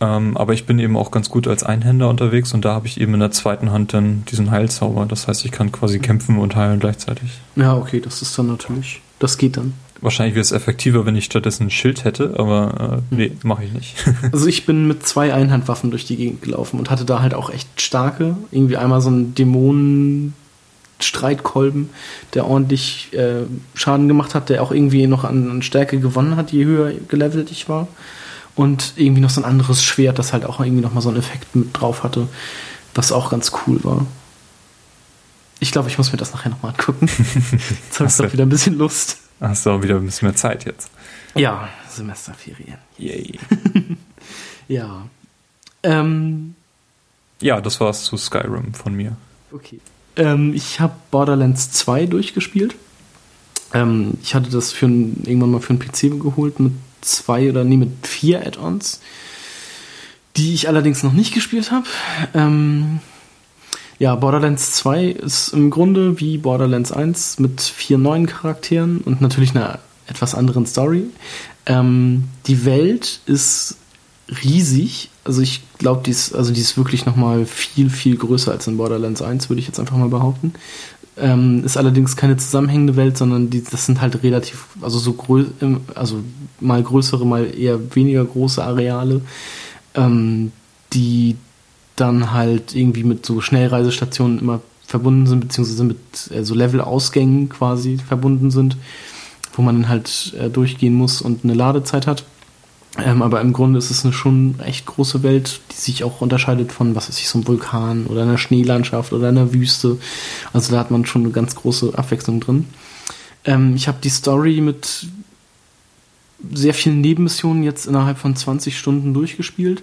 Speaker 1: Ähm, aber ich bin eben auch ganz gut als Einhänder unterwegs und da habe ich eben in der zweiten Hand dann diesen Heilzauber. Das heißt, ich kann quasi kämpfen und heilen gleichzeitig.
Speaker 2: Ja, okay, das ist dann natürlich. Das geht dann.
Speaker 1: Wahrscheinlich wäre es effektiver, wenn ich stattdessen ein Schild hätte, aber äh, nee, mache ich nicht. *laughs*
Speaker 2: Also ich bin mit zwei Einhandwaffen durch die Gegend gelaufen und hatte da halt auch echt starke. Irgendwie einmal so einen Dämonen-Streitkolben, der ordentlich äh, Schaden gemacht hat, der auch irgendwie noch an, an Stärke gewonnen hat, je höher gelevelt ich war. Und irgendwie noch so ein anderes Schwert, das halt auch irgendwie noch mal so einen Effekt mit drauf hatte, was auch ganz cool war. Ich glaube, ich muss mir das nachher noch mal angucken. *laughs* Jetzt habe ich doch wieder ein bisschen Lust.
Speaker 1: Hast du auch wieder ein bisschen mehr Zeit jetzt.
Speaker 2: Ja, Semesterferien.
Speaker 1: Yay. *laughs*
Speaker 2: Ja. Ähm,
Speaker 1: Ja, das war's zu Skyrim von mir.
Speaker 2: okay. Ähm, ich habe Borderlands 2 durchgespielt. Ähm, ich hatte das für ein, irgendwann mal für einen PC geholt mit zwei oder nee, mit vier Add-ons, die ich allerdings noch nicht gespielt habe. Ähm, ja, Borderlands 2 ist im Grunde wie Borderlands 1 mit vier neuen Charakteren und natürlich einer etwas anderen Story. Ähm, die Welt ist riesig. Also ich glaube, die ist, also die ist wirklich nochmal viel, viel größer als in Borderlands 1, würde ich jetzt einfach mal behaupten. Ähm, ist allerdings keine zusammenhängende Welt, sondern die, das sind halt relativ, also so grö ähm, also mal größere, mal eher weniger große Areale, ähm, die dann halt irgendwie mit so Schnellreisestationen immer verbunden sind, beziehungsweise mit äh, so Levelausgängen quasi verbunden sind, wo man dann halt äh, durchgehen muss und eine Ladezeit hat. Ähm, aber im Grunde ist es eine schon echt große Welt, die sich auch unterscheidet von, was weiß ich, so einem Vulkan oder einer Schneelandschaft oder einer Wüste. Also da hat man schon eine ganz große Abwechslung drin. Ähm, ich habe die Story mit sehr vielen Nebenmissionen jetzt innerhalb von 20 Stunden durchgespielt.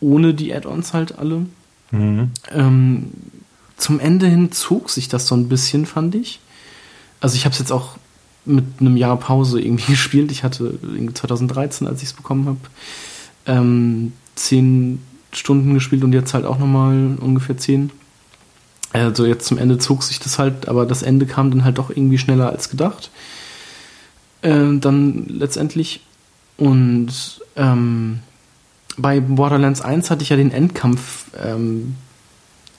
Speaker 2: Ohne die Add-ons halt alle.
Speaker 1: Mhm.
Speaker 2: Ähm, zum Ende hin zog sich das so ein bisschen, fand ich. Also ich habe es jetzt auch mit einem Jahr Pause irgendwie *laughs* gespielt. Ich hatte irgendwie 2013, als ich es bekommen habe, ähm, zehn Stunden gespielt und jetzt halt auch nochmal ungefähr zehn. Also jetzt zum Ende zog sich das halt, aber das Ende kam dann halt doch irgendwie schneller als gedacht. Ähm, dann letztendlich. Und ähm, bei Borderlands 1 hatte ich ja den Endkampf ähm,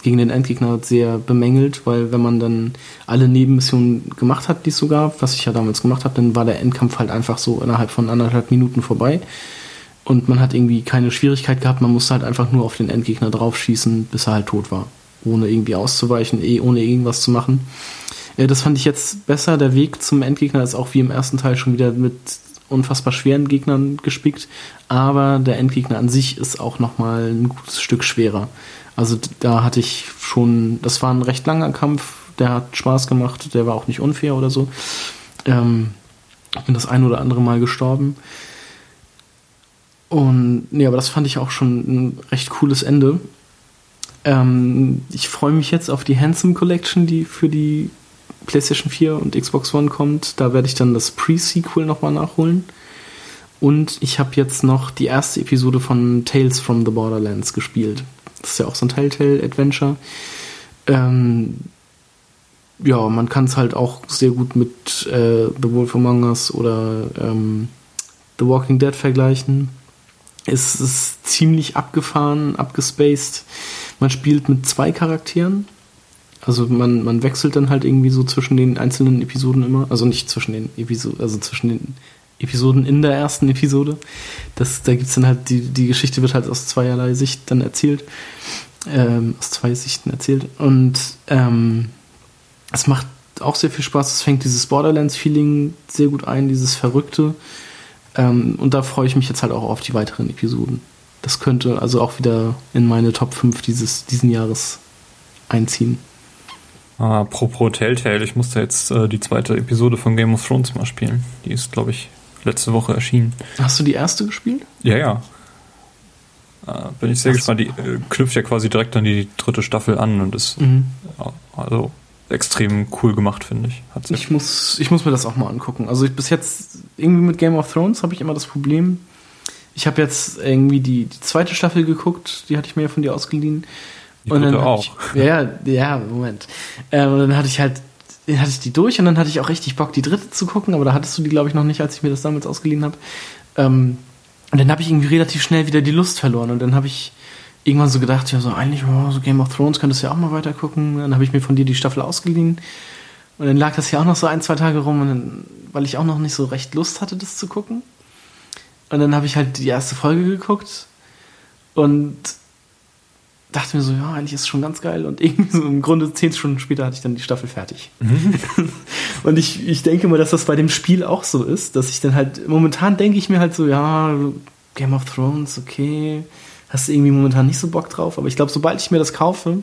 Speaker 2: gegen den Endgegner sehr bemängelt, weil wenn man dann alle Nebenmissionen gemacht hat, die es so gab, was ich ja damals gemacht habe, dann war der Endkampf halt einfach so innerhalb von anderthalb Minuten vorbei. Und man hat irgendwie keine Schwierigkeit gehabt, man musste halt einfach nur auf den Endgegner draufschießen, bis er halt tot war. Ohne irgendwie auszuweichen, eh, ohne irgendwas zu machen. Äh, das fand ich jetzt besser. Der Weg zum Endgegner ist auch wie im ersten Teil schon wieder mit unfassbar schweren Gegnern gespickt, aber der Endgegner an sich ist auch nochmal ein gutes Stück schwerer. Also da hatte ich schon, das war ein recht langer Kampf, der hat Spaß gemacht, der war auch nicht unfair oder so. Ähm, bin das ein oder andere Mal gestorben. Und nee, aber das fand ich auch schon ein recht cooles Ende. Ähm, ich freue mich jetzt auf die Handsome Collection, die für die PlayStation 4 und Xbox One kommt. Da werde ich dann das Pre-Sequel nochmal nachholen. Und ich habe jetzt noch die erste Episode von Tales from the Borderlands gespielt. Das ist ja auch so ein Telltale-Adventure. Ähm, ja, man kann es halt auch sehr gut mit äh, The Wolf Among Us oder ähm, The Walking Dead vergleichen. Es ist ziemlich abgefahren, abgespaced. Man spielt mit zwei Charakteren. Also man, man wechselt dann halt irgendwie so zwischen den einzelnen Episoden immer. Also nicht zwischen den Episoden, also zwischen den Episoden in der ersten Episode. Das, da gibt's dann halt, die, die Geschichte wird halt aus zweierlei Sicht dann erzählt. Ähm, aus zwei Sichten erzählt. Und ähm, es macht auch sehr viel Spaß. Es fängt dieses Borderlands-Feeling sehr gut ein, dieses Verrückte. Ähm, und da freue ich mich jetzt halt auch auf die weiteren Episoden. Das könnte also auch wieder in meine Top 5 dieses, diesen Jahres einziehen.
Speaker 1: Ah, apropos Telltale, ich musste jetzt äh, die zweite Episode von Game of Thrones mal spielen. Die ist, glaube ich, letzte Woche erschienen.
Speaker 2: Hast du die erste gespielt?
Speaker 1: Ja, ja. Äh, bin ich sehr Hast gespannt. Die äh, knüpft ja quasi direkt an die dritte Staffel an und ist mhm. also extrem cool gemacht, finde ich.
Speaker 2: ich, muss, ich muss mir das auch mal angucken. Also ich, bis jetzt irgendwie mit Game of Thrones habe ich immer das Problem. Ich habe jetzt irgendwie die, die zweite Staffel geguckt, die hatte ich mir ja von dir ausgeliehen.
Speaker 1: Die und dann auch.
Speaker 2: Ich, ja, ja, Moment. Ähm, und dann hatte ich halt, hatte ich die durch und dann hatte ich auch richtig Bock, die dritte zu gucken, aber da hattest du die, glaube ich, noch nicht, als ich mir das damals ausgeliehen habe. Ähm, und dann habe ich irgendwie relativ schnell wieder die Lust verloren und dann habe ich irgendwann so gedacht, ja, so eigentlich, oh, so Game of Thrones könntest du ja auch mal weiter gucken. Dann habe ich mir von dir die Staffel ausgeliehen. Und dann lag das ja auch noch so ein, zwei Tage rum, dann, weil ich auch noch nicht so recht Lust hatte, das zu gucken. Und dann habe ich halt die erste Folge geguckt und dachte mir so, ja, eigentlich ist es schon ganz geil. Und irgendwie so im Grunde zehn Stunden später hatte ich dann die Staffel fertig. Mhm. *laughs* und ich, ich denke mal, dass das bei dem Spiel auch so ist, dass ich dann halt, momentan denke ich mir halt so, ja, Game of Thrones, okay, hast du irgendwie momentan nicht so Bock drauf. Aber ich glaube, sobald ich mir das kaufe,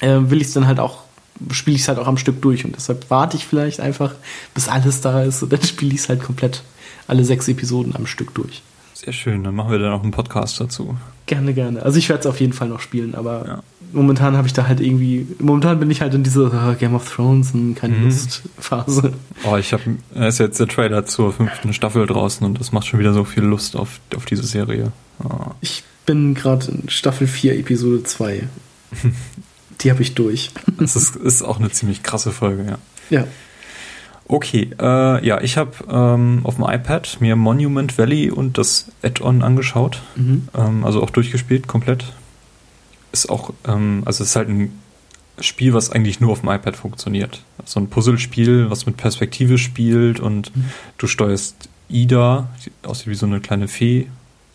Speaker 2: äh, will ich es dann halt auch, spiele ich es halt auch am Stück durch. Und deshalb warte ich vielleicht einfach, bis alles da ist. Und dann *laughs* spiele ich es halt komplett alle sechs Episoden am Stück durch.
Speaker 1: Sehr schön, dann machen wir dann auch einen Podcast dazu.
Speaker 2: Gerne, gerne. Also ich werde es auf jeden Fall noch spielen, aber ja. momentan habe ich da halt irgendwie, momentan bin ich halt in dieser uh, Game of Thrones und keine mhm. Lust-Phase.
Speaker 1: Oh, ich habe, ist jetzt der Trailer zur fünften Staffel draußen und das macht schon wieder so viel Lust auf, auf diese Serie.
Speaker 2: Oh. Ich bin gerade in Staffel 4, Episode 2. *laughs* Die habe ich durch.
Speaker 1: Das ist, ist auch eine ziemlich krasse Folge, ja.
Speaker 2: Ja.
Speaker 1: Okay, äh, ja, ich habe ähm, auf dem iPad mir Monument Valley und das Add-on angeschaut. Mhm. Ähm, also auch durchgespielt, komplett. Ist auch, ähm, also es ist halt ein Spiel, was eigentlich nur auf dem iPad funktioniert. So ein Puzzlespiel, was mit Perspektive spielt und mhm. du steuerst Ida, aussieht wie so eine kleine Fee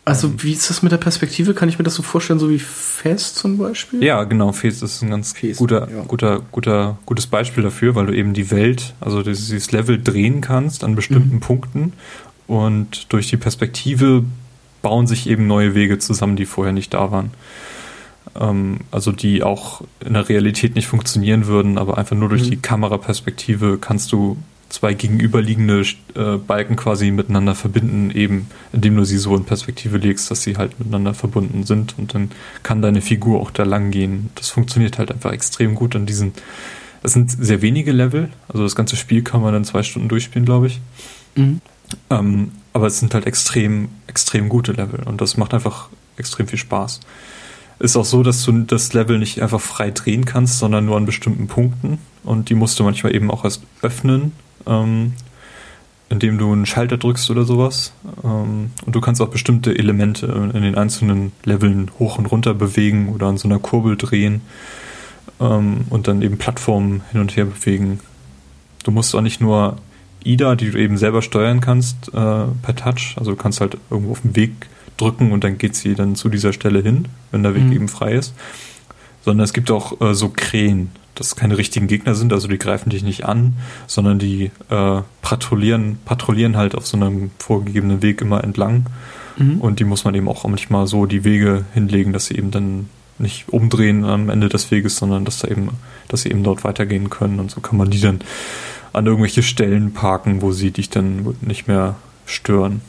Speaker 2: also wie ist das mit der Perspektive? Kann ich mir das so vorstellen, so wie Fes zum Beispiel?
Speaker 1: Ja, genau. Fes ist ein ganz Fes, guter, ja. guter, guter, gutes Beispiel dafür, weil du eben die Welt, also dieses Level drehen kannst an bestimmten mhm. Punkten und durch die Perspektive bauen sich eben neue Wege zusammen, die vorher nicht da waren. Ähm, also die auch in der Realität nicht funktionieren würden, aber einfach nur durch mhm. die Kameraperspektive kannst du zwei gegenüberliegende äh, Balken quasi miteinander verbinden, eben indem du sie so in Perspektive legst, dass sie halt miteinander verbunden sind und dann kann deine Figur auch da lang gehen. Das funktioniert halt einfach extrem gut an diesen. Es sind sehr wenige Level, also das ganze Spiel kann man dann zwei Stunden durchspielen, glaube ich. Mhm. Ähm, aber es sind halt extrem, extrem gute Level und das macht einfach extrem viel Spaß. Ist auch so, dass du das Level nicht einfach frei drehen kannst, sondern nur an bestimmten Punkten. Und die musst du manchmal eben auch erst öffnen ähm, indem du einen Schalter drückst oder sowas. Ähm, und du kannst auch bestimmte Elemente in den einzelnen Leveln hoch und runter bewegen oder an so einer Kurbel drehen ähm, und dann eben Plattformen hin und her bewegen. Du musst auch nicht nur IDA, die du eben selber steuern kannst, äh, per Touch. Also du kannst halt irgendwo auf den Weg drücken und dann geht sie dann zu dieser Stelle hin, wenn der Weg mhm. eben frei ist. Sondern es gibt auch äh, so Krähen das keine richtigen Gegner sind, also die greifen dich nicht an, sondern die äh, patrouillieren, patrouillieren halt auf so einem vorgegebenen Weg immer entlang. Mhm. Und die muss man eben auch manchmal so die Wege hinlegen, dass sie eben dann nicht umdrehen am Ende des Weges, sondern dass da eben, dass sie eben dort weitergehen können. Und so kann man die dann an irgendwelche Stellen parken, wo sie dich dann nicht mehr stören.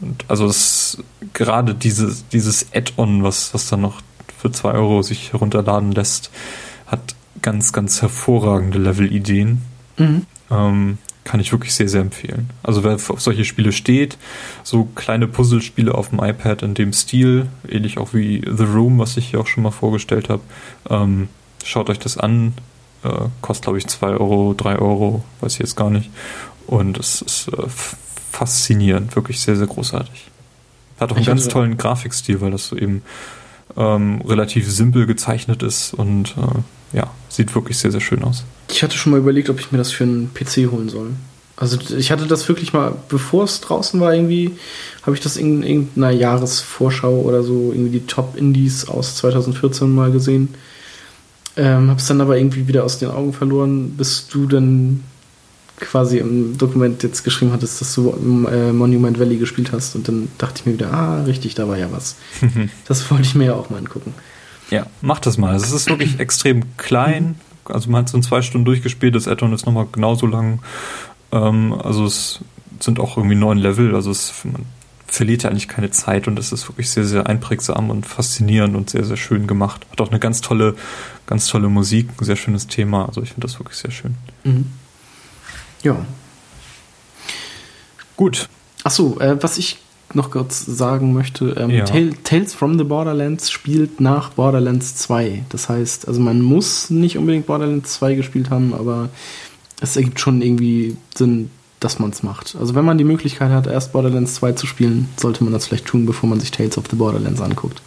Speaker 1: Und also das gerade dieses, dieses Add-on, was, was dann noch für zwei Euro sich herunterladen lässt, hat ganz, ganz hervorragende Level-Ideen. Mhm. Ähm, kann ich wirklich sehr, sehr empfehlen. Also wer auf solche Spiele steht, so kleine Puzzlespiele auf dem iPad in dem Stil, ähnlich auch wie The Room, was ich hier auch schon mal vorgestellt habe, ähm, schaut euch das an. Äh, kostet, glaube ich, 2 Euro, 3 Euro, weiß ich jetzt gar nicht. Und es ist äh, faszinierend, wirklich sehr, sehr großartig. Hat auch einen ich ganz tollen Grafikstil, weil das so eben ähm, relativ simpel gezeichnet ist und äh, ja, sieht wirklich sehr, sehr schön aus.
Speaker 2: Ich hatte schon mal überlegt, ob ich mir das für einen PC holen soll. Also ich hatte das wirklich mal, bevor es draußen war, irgendwie, habe ich das in irgendeiner Jahresvorschau oder so, irgendwie die Top-Indies aus 2014 mal gesehen. Ähm, es dann aber irgendwie wieder aus den Augen verloren, bis du dann quasi im Dokument jetzt geschrieben hattest, dass du äh, Monument Valley gespielt hast. Und dann dachte ich mir wieder, ah, richtig, da war ja was. *laughs* das wollte ich mir ja auch mal angucken.
Speaker 1: Ja, mach das mal. Es ist wirklich extrem klein. Also man hat es in zwei Stunden durchgespielt, das Add-on ist nochmal genauso lang. Ähm, also es sind auch irgendwie neun Level. Also es, man verliert ja eigentlich keine Zeit und es ist wirklich sehr, sehr einprägsam und faszinierend und sehr, sehr schön gemacht. Hat auch eine ganz tolle, ganz tolle Musik, ein sehr schönes Thema. Also ich finde das wirklich sehr schön. Mhm.
Speaker 2: Ja. Gut. Achso, äh, was ich noch kurz sagen möchte, ähm, ja. Tales from the Borderlands spielt nach Borderlands 2. Das heißt, also man muss nicht unbedingt Borderlands 2 gespielt haben, aber es ergibt schon irgendwie Sinn, dass man es macht. Also wenn man die Möglichkeit hat, erst Borderlands 2 zu spielen, sollte man das vielleicht tun, bevor man sich Tales of the Borderlands anguckt.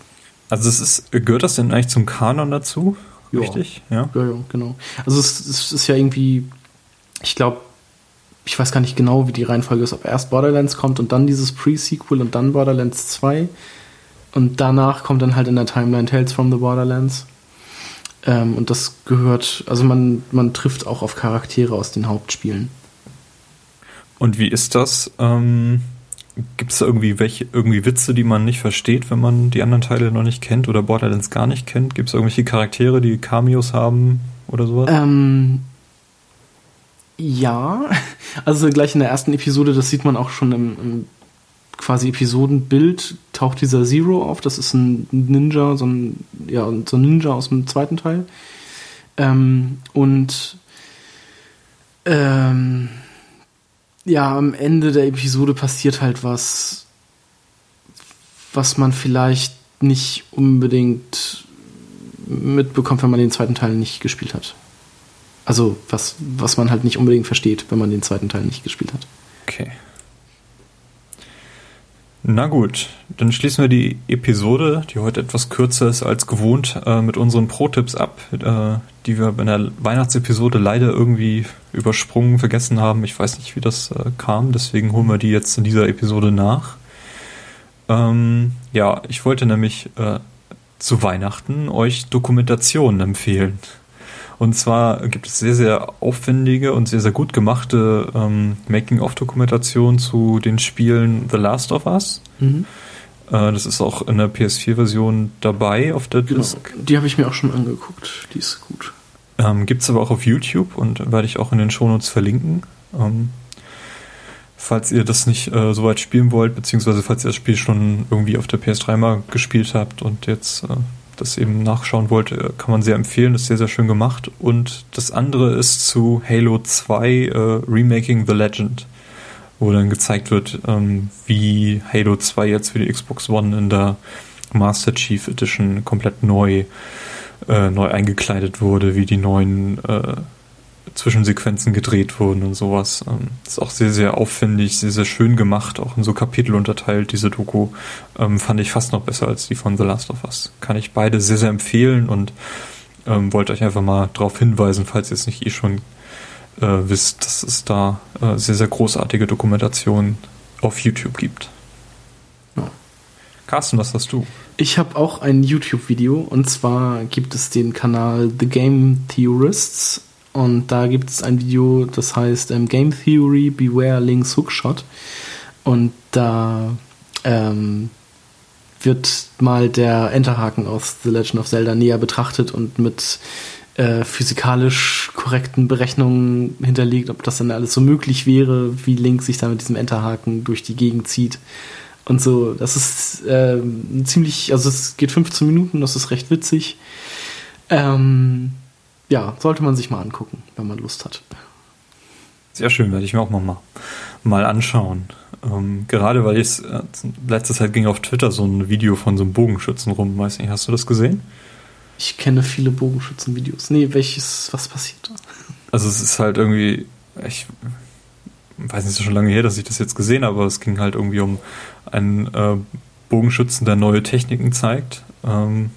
Speaker 1: Also es ist, gehört das denn eigentlich zum Kanon dazu?
Speaker 2: Richtig? Ja. ja, ja, genau. Also es, es ist ja irgendwie, ich glaube, ich weiß gar nicht genau, wie die Reihenfolge ist, ob erst Borderlands kommt und dann dieses Pre-Sequel und dann Borderlands 2. Und danach kommt dann halt in der Timeline Tales from the Borderlands. Ähm, und das gehört, also man, man trifft auch auf Charaktere aus den Hauptspielen.
Speaker 1: Und wie ist das? Ähm, Gibt es da irgendwie welche, irgendwie Witze, die man nicht versteht, wenn man die anderen Teile noch nicht kennt oder Borderlands gar nicht kennt? Gibt es irgendwelche Charaktere, die Cameos haben oder sowas?
Speaker 2: Ähm, ja, also gleich in der ersten Episode, das sieht man auch schon im, im quasi Episodenbild, taucht dieser Zero auf. Das ist ein Ninja, so ein, ja, so ein Ninja aus dem zweiten Teil. Ähm, und ähm, ja, am Ende der Episode passiert halt was, was man vielleicht nicht unbedingt mitbekommt, wenn man den zweiten Teil nicht gespielt hat. Also was, was man halt nicht unbedingt versteht, wenn man den zweiten Teil nicht gespielt hat.
Speaker 1: Okay. Na gut, dann schließen wir die Episode, die heute etwas kürzer ist als gewohnt, äh, mit unseren Pro-Tipps ab, äh, die wir in der Weihnachtsepisode leider irgendwie übersprungen, vergessen haben. Ich weiß nicht, wie das äh, kam, deswegen holen wir die jetzt in dieser Episode nach. Ähm, ja, ich wollte nämlich äh, zu Weihnachten euch Dokumentationen empfehlen. Und zwar gibt es sehr, sehr aufwendige und sehr, sehr gut gemachte ähm, Making-of-Dokumentationen zu den Spielen The Last of Us. Mhm. Äh, das ist auch in der PS4-Version dabei auf der genau. Disc.
Speaker 2: Die habe ich mir auch schon angeguckt. Die ist gut.
Speaker 1: Ähm, gibt es aber auch auf YouTube und werde ich auch in den Shownotes verlinken. Ähm, falls ihr das nicht äh, so weit spielen wollt, beziehungsweise falls ihr das Spiel schon irgendwie auf der PS3 mal gespielt habt und jetzt äh, das eben nachschauen wollte, kann man sehr empfehlen, ist sehr, sehr schön gemacht. Und das andere ist zu Halo 2 äh, Remaking the Legend, wo dann gezeigt wird, ähm, wie Halo 2 jetzt für die Xbox One in der Master Chief Edition komplett neu, äh, neu eingekleidet wurde, wie die neuen äh, Zwischensequenzen gedreht wurden und sowas. Ähm, ist auch sehr, sehr aufwendig, sehr, sehr schön gemacht, auch in so Kapitel unterteilt, diese Doku. Ähm, fand ich fast noch besser als die von The Last of Us. Kann ich beide sehr, sehr empfehlen und ähm, wollte euch einfach mal darauf hinweisen, falls ihr es nicht eh schon äh, wisst, dass es da äh, sehr, sehr großartige Dokumentationen auf YouTube gibt. Ja. Carsten, was hast du?
Speaker 2: Ich habe auch ein YouTube-Video und zwar gibt es den Kanal The Game Theorists und da gibt es ein Video, das heißt ähm, Game Theory Beware Link's Hookshot. Und da ähm, wird mal der Enterhaken aus The Legend of Zelda näher betrachtet und mit äh, physikalisch korrekten Berechnungen hinterlegt, ob das dann alles so möglich wäre, wie Link sich da mit diesem Enterhaken durch die Gegend zieht. Und so, das ist äh, ziemlich, also es geht 15 Minuten, das ist recht witzig. Ähm, ja, sollte man sich mal angucken, wenn man Lust hat.
Speaker 1: Sehr schön, werde ich mir auch mal, mal anschauen. Ähm, gerade weil ich äh, letzte Zeit ging auf Twitter so ein Video von so einem Bogenschützen rum. Weiß nicht, hast du das gesehen?
Speaker 2: Ich kenne viele Bogenschützen-Videos. Nee, welches, was passiert da?
Speaker 1: Also es ist halt irgendwie, ich weiß nicht, es ist schon lange her, dass ich das jetzt gesehen habe, aber es ging halt irgendwie um einen äh, Bogenschützen, der neue Techniken zeigt. Ähm,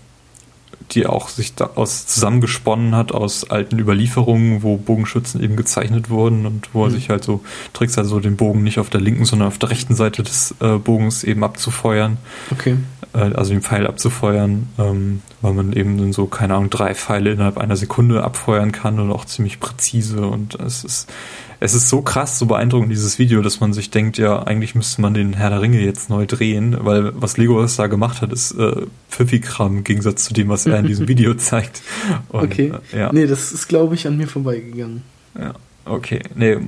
Speaker 1: die auch sich aus zusammengesponnen hat aus alten Überlieferungen, wo Bogenschützen eben gezeichnet wurden und wo er mhm. sich halt so Tricks also den Bogen nicht auf der linken, sondern auf der rechten Seite des äh, Bogens eben abzufeuern.
Speaker 2: Okay.
Speaker 1: Äh, also den Pfeil abzufeuern, ähm, weil man eben so, keine Ahnung, drei Pfeile innerhalb einer Sekunde abfeuern kann und auch ziemlich präzise und es ist es ist so krass, so beeindruckend, dieses Video, dass man sich denkt, ja, eigentlich müsste man den Herr der Ringe jetzt neu drehen, weil was Legolas da gemacht hat, ist äh, Pfiffi-Kram im Gegensatz zu dem, was er in diesem *laughs* Video zeigt.
Speaker 2: Und, okay. Äh, ja. Nee, das ist, glaube ich, an mir vorbeigegangen.
Speaker 1: Ja, okay. Nee,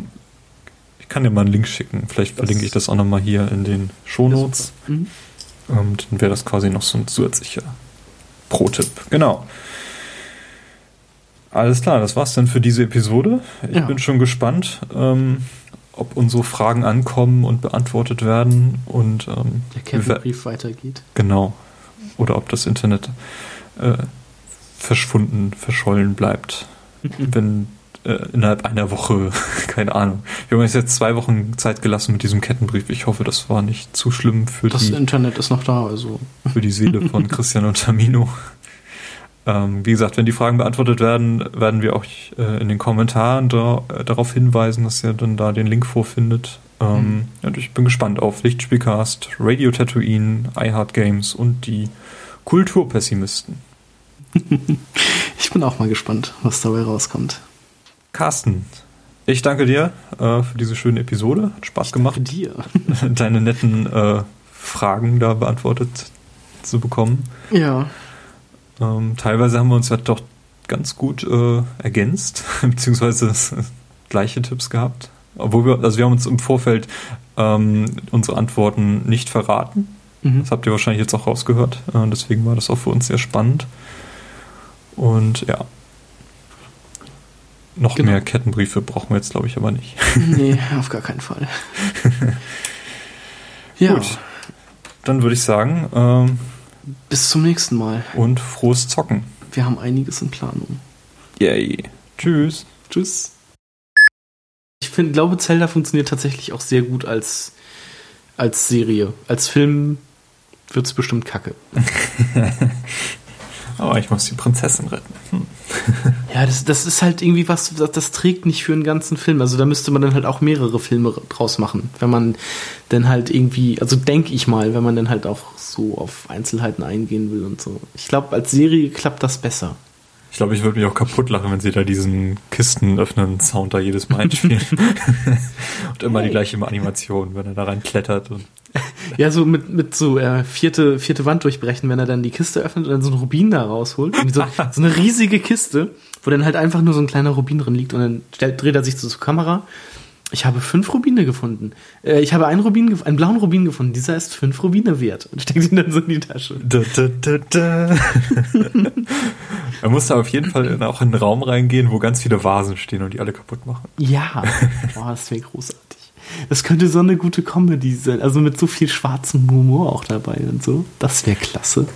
Speaker 1: ich kann dir mal einen Link schicken. Vielleicht das verlinke ich das auch nochmal hier in den Shownotes. Mhm. ähm, dann wäre das quasi noch so ein zusätzlicher Pro-Tipp. Genau. Alles klar, das war's dann für diese Episode. Ich ja. bin schon gespannt, ähm, ob unsere Fragen ankommen und beantwortet werden und ähm,
Speaker 2: der Kettenbrief weitergeht.
Speaker 1: Genau. Oder ob das Internet äh, verschwunden, verschollen bleibt. *laughs* wenn äh, innerhalb einer Woche, *laughs* keine Ahnung. Wir haben uns jetzt zwei Wochen Zeit gelassen mit diesem Kettenbrief. Ich hoffe, das war nicht zu schlimm für
Speaker 2: das die. Das Internet ist noch da, also.
Speaker 1: Für die Seele von *laughs* Christian und Tamino. Ähm, wie gesagt, wenn die Fragen beantwortet werden, werden wir auch äh, in den Kommentaren da, äh, darauf hinweisen, dass ihr dann da den Link vorfindet. Ähm, mhm. Und ich bin gespannt auf Lichtspielcast, Radio Tatooine, iHeart Games und die Kulturpessimisten. *laughs*
Speaker 2: ich bin auch mal gespannt, was dabei rauskommt.
Speaker 1: Carsten, ich danke dir äh, für diese schöne Episode. Hat Spaß ich gemacht,
Speaker 2: dir. *laughs*
Speaker 1: deine netten äh, Fragen da beantwortet zu bekommen.
Speaker 2: Ja.
Speaker 1: Ähm, teilweise haben wir uns ja doch ganz gut äh, ergänzt, *laughs* beziehungsweise gleiche Tipps gehabt. Obwohl wir, also wir haben uns im Vorfeld ähm, unsere Antworten nicht verraten. Mhm. Das habt ihr wahrscheinlich jetzt auch rausgehört. Äh, deswegen war das auch für uns sehr spannend. Und ja. Noch genau. mehr Kettenbriefe brauchen wir jetzt, glaube ich, aber nicht. *laughs*
Speaker 2: Nee, auf gar keinen Fall. *laughs*
Speaker 1: ja. Gut. Dann würde ich sagen, ähm,
Speaker 2: bis zum nächsten Mal.
Speaker 1: Und frohes Zocken.
Speaker 2: Wir haben einiges in Planung.
Speaker 1: Yay. Tschüss.
Speaker 2: Tschüss. Ich finde, glaube, Zelda funktioniert tatsächlich auch sehr gut als, als Serie. Als Film wird es bestimmt kacke. *laughs*
Speaker 1: Aber ich muss die Prinzessin retten. Hm. *laughs*
Speaker 2: ja, das, das ist halt irgendwie was, das, das, trägt nicht für einen ganzen Film. Also da müsste man dann halt auch mehrere Filme draus machen. Wenn man dann halt irgendwie, also denke ich mal, wenn man dann halt auch so auf Einzelheiten eingehen will und so. Ich glaube, als Serie klappt das besser.
Speaker 1: Ich glaube, ich würde mich auch kaputt lachen, wenn sie da diesen Kisten öffnen Sound da jedes Mal einspielen. *laughs* und immer hey. die gleiche Animation, wenn er da rein klettert und.
Speaker 2: Ja, so mit, mit so äh, vierte, vierte Wand durchbrechen, wenn er dann die Kiste öffnet und dann so ein Rubin da rausholt. So, *laughs* so eine riesige Kiste, wo dann halt einfach nur so ein kleiner Rubin drin liegt und dann stellt, dreht er sich so zur Kamera ich habe fünf Rubine gefunden. Äh, ich habe einen Rubin, einen blauen Rubin gefunden. Dieser ist fünf Rubine wert. Und steckt ihn dann so in die Tasche. Da, da, da, da.
Speaker 1: Man muss da auf jeden Fall auch in einen Raum reingehen, wo ganz viele Vasen stehen und die alle kaputt machen.
Speaker 2: Ja. Boah, das wäre großartig. Das könnte so eine gute Comedy sein. Also mit so viel schwarzem Humor auch dabei und so. Das wäre klasse.